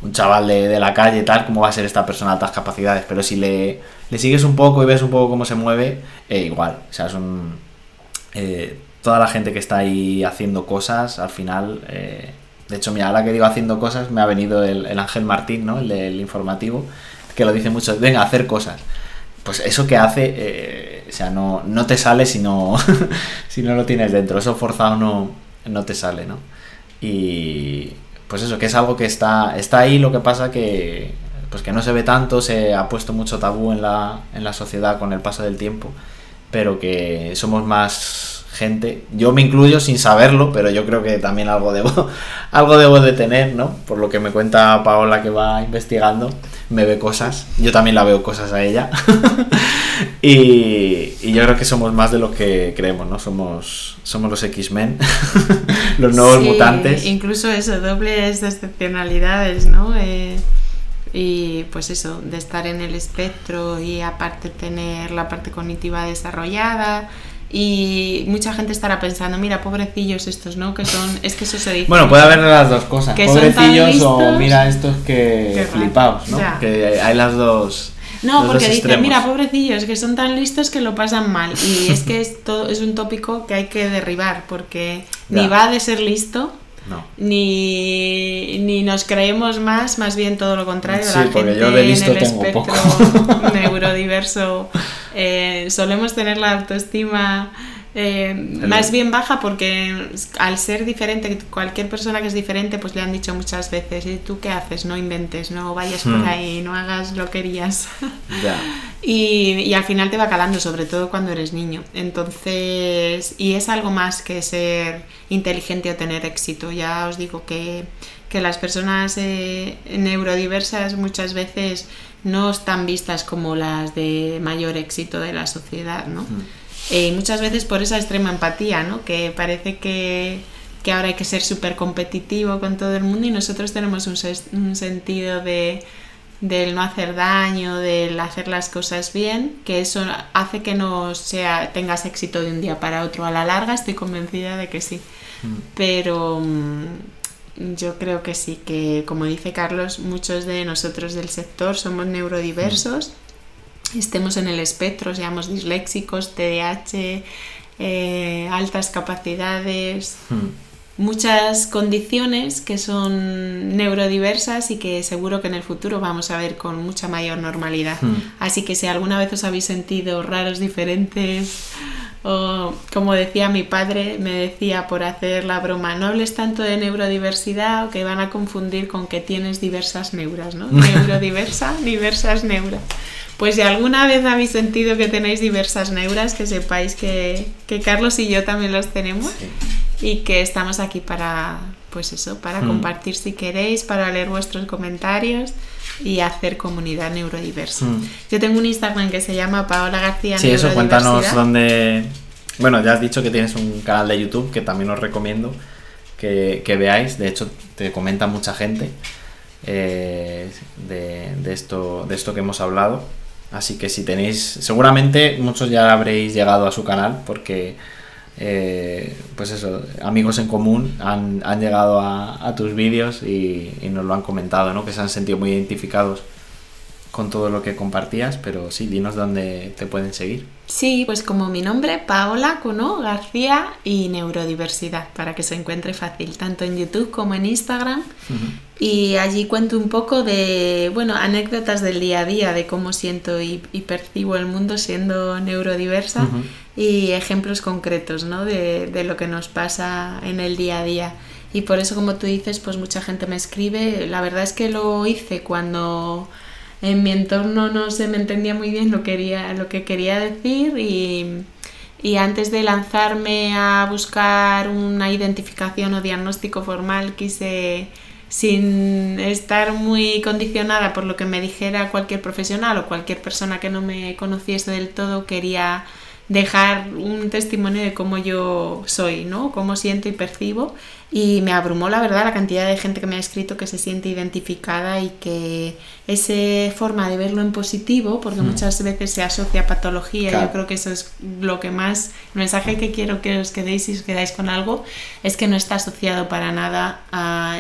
un chaval de, la calle tal, cómo va a ser esta persona de altas capacidades. Pero si le, le sigues un poco y ves un poco cómo se mueve, eh, igual. O sea, son. Eh, toda la gente que está ahí haciendo cosas, al final. Eh, de hecho, mira, ahora que digo haciendo cosas, me ha venido el, Ángel Martín, ¿no? El del informativo, que lo dice mucho, venga, hacer cosas. Pues eso que hace, o sea, no, no te sale si no, <laughs> si no lo tienes dentro. Eso forzado no, no te sale, ¿no? Y, pues eso, que es algo que está, está ahí, lo que pasa que, pues que no se ve tanto, se ha puesto mucho tabú en la, en la sociedad con el paso del tiempo, pero que somos más gente, yo me incluyo sin saberlo, pero yo creo que también algo debo, <laughs> algo debo de tener, ¿no? Por lo que me cuenta Paola que va investigando, me ve cosas, yo también la veo cosas a ella, <laughs> y, y, yo creo que somos más de lo que creemos, ¿no? Somos, somos los X-Men, <laughs> los nuevos mutantes. Incluso eso, dobles excepcionalidades, ¿no? Eh, y pues eso, de estar en el espectro y aparte tener la parte cognitiva desarrollada. Y mucha gente estará pensando, mira, pobrecillos estos, ¿no? Que son, es que eso se dice. Bueno, puede haber las dos cosas, pobrecillos o mira estos que flipados, ¿no? Que hay las dos. No, porque dicen, mira, pobrecillos, que son tan listos que lo pasan mal. Y <laughs> es que esto es un tópico que hay que derribar, porque ni va de ser listo, ni, ni nos creemos más, más bien todo lo contrario. Sí, porque yo de listo en el espectro <laughs> neurodiverso Eh, solemos tener la autoestima eh, más bien baja porque al ser diferente, cualquier persona que es diferente, pues le han dicho muchas veces, ¿y tú qué haces? No inventes, no vayas por hmm. ahí, no hagas lo que querías. <laughs> y, y, al final te va calando, sobre todo cuando eres niño. Entonces, y es algo más que ser inteligente o tener éxito. Ya os digo que, que las personas eh, neurodiversas muchas veces no están vistas como las de mayor éxito de la sociedad, ¿no? Hmm. Eh, muchas veces por esa extrema empatía, ¿no? Que parece que, que ahora hay que ser súper competitivo con todo el mundo y nosotros tenemos un, un sentido de del no hacer daño, del hacer las cosas bien, que eso hace que no sea tengas éxito de un día para otro. A la larga estoy convencida de que sí. Mm. Pero mm, yo creo que sí, que como dice Carlos, muchos de nosotros del sector somos neurodiversos estemos en el espectro, seamos disléxicos, TDAH, eh, altas capacidades, hmm. muchas condiciones que son neurodiversas y que seguro que en el futuro vamos a ver con mucha mayor normalidad. Hmm. Así que si alguna vez os habéis sentido raros, diferentes, o como decía mi padre, me decía por hacer la broma, no hables tanto de neurodiversidad o que van a confundir con que tienes diversas neuras, ¿no? <laughs> Neurodiversa, diversas neuras. Pues si alguna vez habéis sentido que tenéis diversas neuras, que sepáis que, Carlos y yo también las tenemos y que estamos aquí para, pues eso, para mm. compartir si queréis, para leer vuestros comentarios y hacer comunidad neurodiversa. Mm. Yo tengo un Instagram que se llama Paola García. Sí, eso, cuéntanos dónde... Bueno, ya has dicho que tienes un canal de YouTube que también os recomiendo que, veáis. De hecho, te comenta mucha gente eh, de, de, esto, de esto que hemos hablado. Así que si tenéis, seguramente muchos ya habréis llegado a su canal porque, eh, pues eso, amigos en común han, llegado a, tus vídeos y, y, nos lo han comentado, ¿no? Que se han sentido muy identificados con todo lo que compartías, pero sí, dinos dónde te pueden seguir. Sí, pues como mi nombre, Paola Cuno García y Neurodiversidad, para que se encuentre fácil, tanto en YouTube como en Instagram. Y allí cuento un poco de, bueno, anécdotas del día a día, de cómo siento y, percibo el mundo siendo neurodiversa y ejemplos concretos, ¿no? De, de lo que nos pasa en el día a día. Y por eso, como tú dices, pues mucha gente me escribe. La verdad es que lo hice cuando en mi entorno no se me entendía muy bien lo, quería, lo que quería decir y, y antes de lanzarme a buscar una identificación o diagnóstico formal quise sin estar muy condicionada por lo que me dijera cualquier profesional o cualquier persona que no me conociese del todo, quería dejar un testimonio de cómo yo soy, ¿no? Cómo siento y percibo. Y me abrumó, la verdad, la cantidad de gente que me ha escrito que se siente identificada y que esa forma de verlo en positivo, porque mm. muchas veces se asocia a patología, yo creo que eso es lo que más, el mensaje que quiero que os quedéis y os quedáis con algo, es que no está asociado para nada,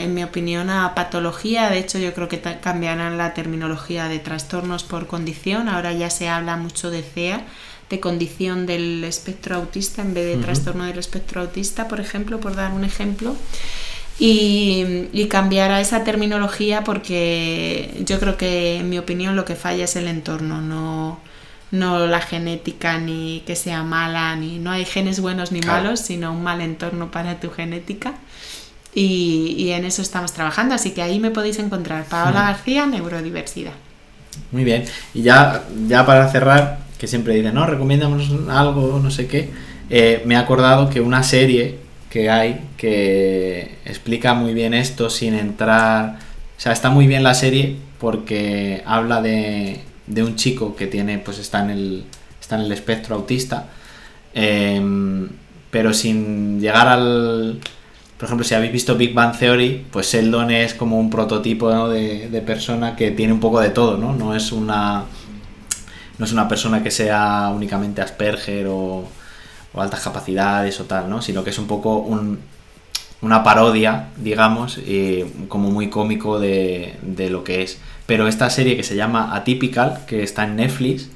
en mi opinión, a patología. De hecho, yo creo que cambiarán la terminología de trastornos por condición. Ahora ya se habla mucho de CEA de condición del espectro autista en vez de trastorno del espectro autista, por ejemplo, por dar un ejemplo. Y, y, cambiar a esa terminología porque yo creo que, en mi opinión, lo que falla es el entorno, no, no la genética, ni que sea mala, ni no hay genes buenos ni malos, sino un mal entorno para tu genética. Y, y, en eso estamos trabajando, así que ahí me podéis encontrar. Paola García, Neurodiversidad. Muy bien, y ya, ya para cerrar, que siempre dicen, no, recomiéndanos algo, no sé qué, eh, me he acordado que una serie que hay que explica muy bien esto sin entrar, o sea, está muy bien la serie porque habla de, de un chico que tiene, pues está en el, está en el espectro autista, em, pero sin llegar al... Por ejemplo, si habéis visto Big Bang Theory, pues Sheldon es como un prototipo de, de persona que tiene un poco de todo, ¿no? No es una no es una persona que sea únicamente Asperger o, altas capacidades o tal, ¿no? Sino que es un poco una parodia, digamos, y como muy cómico de, lo que es. Pero esta serie que se llama Atypical, que está en Netflix,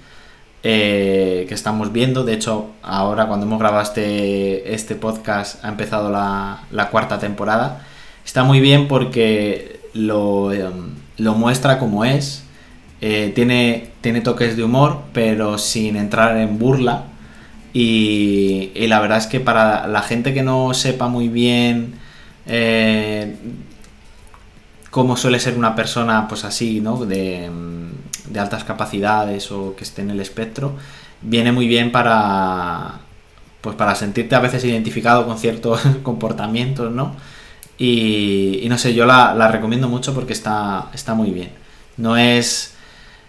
eh, que estamos viendo, de hecho, ahora cuando hemos grabado este, este podcast ha empezado la, cuarta temporada, está muy bien porque lo, eh, lo muestra como es, eh, tiene, tiene toques de humor, pero sin entrar en burla. Y, la verdad es que para la gente que no sepa muy bien eh, cómo suele ser una persona, pues así, ¿no? De, de, altas capacidades o que esté en el espectro, viene muy bien para, pues para sentirte a veces identificado con ciertos <laughs> comportamientos, ¿no? Y, y no sé, yo la, la, recomiendo mucho porque está, está muy bien. No es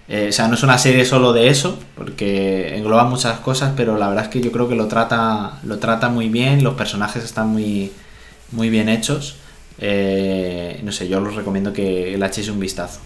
eh, o sea, no es una serie solo de eso, porque engloba muchas cosas, pero la verdad es que yo creo que lo trata, lo trata muy bien, los personajes están muy, muy bien hechos. Eh, no sé, yo os recomiendo que le echéis un vistazo.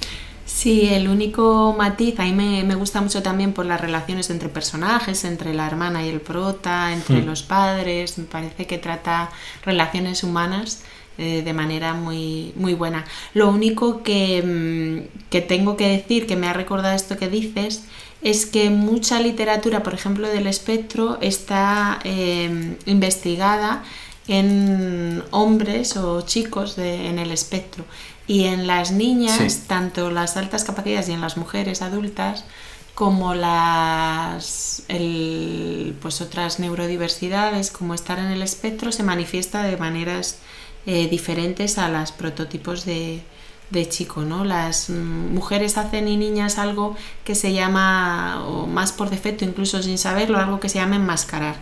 Sí, el único matiz, a mí me, me, gusta mucho también por las relaciones entre personajes, entre la hermana y el prota, entre hmm. los padres, me parece que trata relaciones humanas eh, de manera muy, muy buena. Lo único que, mm, que tengo que decir, que me ha recordado esto que dices, es que mucha literatura, por ejemplo, del espectro, está em, investigada en hombres o chicos de, en el espectro. Y en las niñas, tanto las altas capacidades y en las mujeres adultas, como las el, pues otras neurodiversidades, como estar en el espectro, se manifiesta de maneras eh, diferentes a los prototipos de, de chico, ¿no? Las mm, mujeres hacen y niñas algo que se llama, o más por defecto, incluso sin saberlo, algo que se llama enmascarar,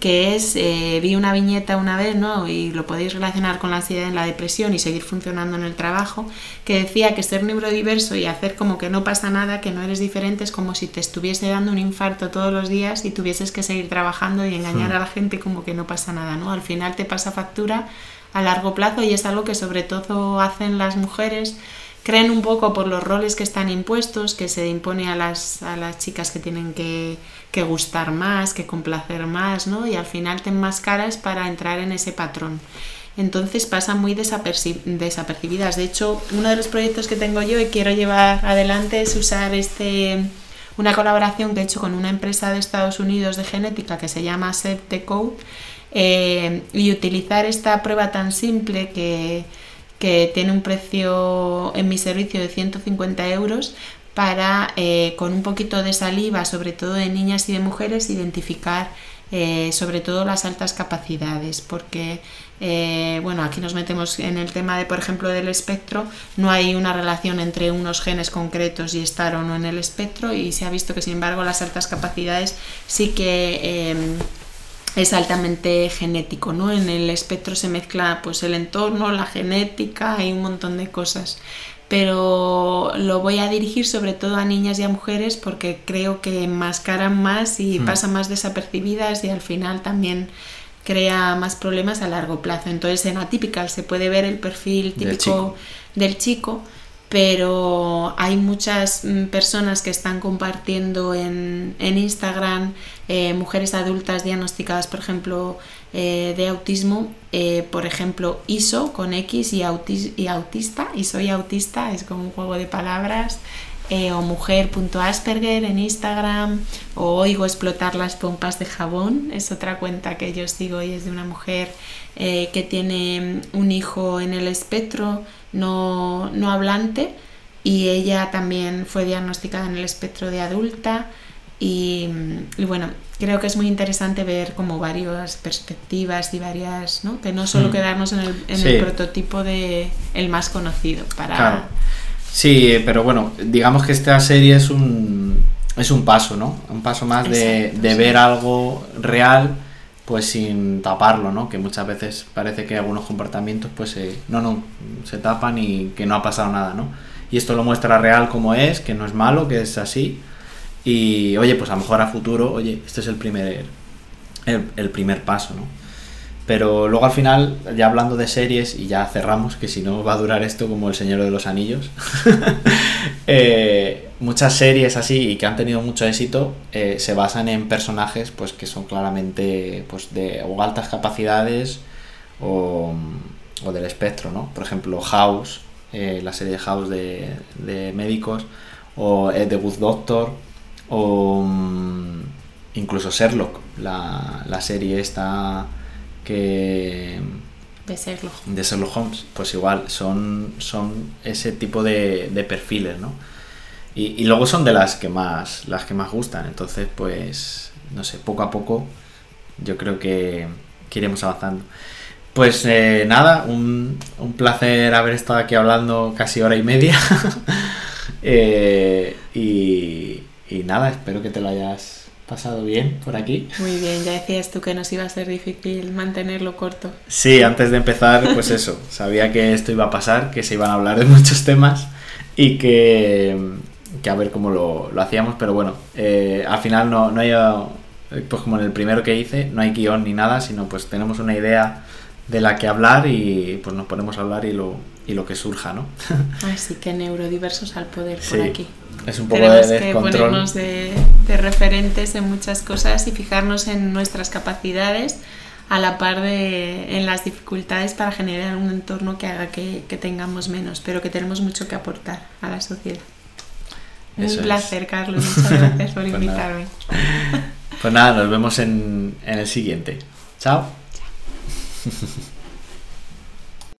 que es, eh, vi una viñeta una vez, ¿no? Y lo podéis relacionar con la ansiedad en la depresión y seguir funcionando en el trabajo, que decía que ser neurodiverso y hacer como que no pasa nada, que no eres diferente, es como si te estuviese dando un infarto todos los días y tuvieses que seguir trabajando y engañar hmm. a la gente como que no pasa nada, ¿no? Al final te pasa factura a largo plazo y es algo que sobre todo hacen las mujeres creen un poco por los roles que están impuestos, que se impone a las, a las chicas que tienen que, que, gustar más, que complacer más, ¿no? Y al final te enmascaras para entrar en ese patrón. Entonces pasan muy desapercibidas. De hecho, uno de los proyectos que tengo yo y quiero llevar adelante es usar este, una colaboración que he hecho con una empresa de Estados Unidos de genética que se llama Set the Code eh, y utilizar esta prueba tan simple que, que, tiene un precio en mi servicio de 150 euros para eh, con un poquito de saliva, sobre todo de niñas y de mujeres, identificar eh, sobre todo las altas capacidades, porque bueno, aquí nos metemos en el tema de, por ejemplo, del espectro, no hay una relación entre unos genes concretos y estar o no en el espectro, y se ha visto que, sin embargo, las altas capacidades sí que es altamente genético, ¿no? En el espectro se mezcla pues el entorno, la genética y un montón de cosas. Pero lo voy a dirigir sobre todo a niñas y a mujeres porque creo que enmascaran más y mm. pasan más desapercibidas y al final también crea más problemas a largo plazo. Entonces en Atypical se puede ver el perfil típico del chico pero hay muchas mm, personas que están compartiendo en, Instagram eh, mujeres adultas diagnosticadas, por ejemplo, eh, de autismo, eh, por ejemplo, ISO con X y, y autista, y soy autista, es como un juego de palabras, o mujer.asperger en Instagram, o oigo explotar las pompas de jabón, es otra cuenta que yo sigo y es de una mujer que tiene un hijo en el espectro no, no hablante y ella también fue diagnosticada en el espectro de adulta y, bueno, creo que es muy interesante ver como varias perspectivas y varias, ¿no? Que no solo mm. quedarnos en, el, en el, prototipo de el más conocido para... Sí, pero bueno, digamos que esta serie es un, es un paso, ¿no? Un paso más de, de ver algo real pues sin taparlo, ¿no? Que muchas veces parece que algunos comportamientos pues no, no, se tapan y que no ha pasado nada, ¿no? Y esto lo muestra real como es, que no es malo, que es así. Y oye, pues a lo mejor a futuro, oye, este es el primer, el, primer paso, ¿no? Pero luego al final, ya hablando de series, y ya cerramos, que si no va a durar esto como El Señor de los Anillos, <laughs> eh, muchas series así y que han tenido mucho éxito eh, se basan en personajes pues que son claramente pues de o altas capacidades o, o del espectro no por ejemplo House eh, la serie House de, de médicos o The Good Doctor o mm, incluso Sherlock la, la serie esta que de Sherlock. de Sherlock Holmes pues igual son son ese tipo de, de perfiles no y, luego son de las que más las que más gustan. Entonces pues no sé poco a poco yo creo que, iremos avanzando. Pues eh, nada un, un, placer haber estado aquí hablando casi hora y media. <laughs> Eh, y, y nada espero que te lo hayas pasado bien por aquí. Muy bien, ya decías tú que nos iba a ser difícil mantenerlo corto. Sí, antes de empezar, pues eso, sabía que esto iba a pasar, que se iban a hablar de muchos temas y que, que a ver cómo lo, lo hacíamos, pero bueno, eh, al final no, no hay, pues como en el primero que hice, no hay guion ni nada, sino pues tenemos una idea de la que hablar y pues nos ponemos a hablar y lo, y lo que surja, ¿no? <laughs> Así que neurodiversos al poder por aquí. Es un poco Tenemos de que ponernos de, referentes en muchas cosas y fijarnos en nuestras capacidades a la par de en las dificultades para generar un entorno que haga que, tengamos menos, pero que tenemos mucho que aportar a la sociedad. un placer, Carlos. <laughs> Muchas gracias por pues invitarme. Pues nada, nos vemos en, en el siguiente. Chao. Chao. <laughs>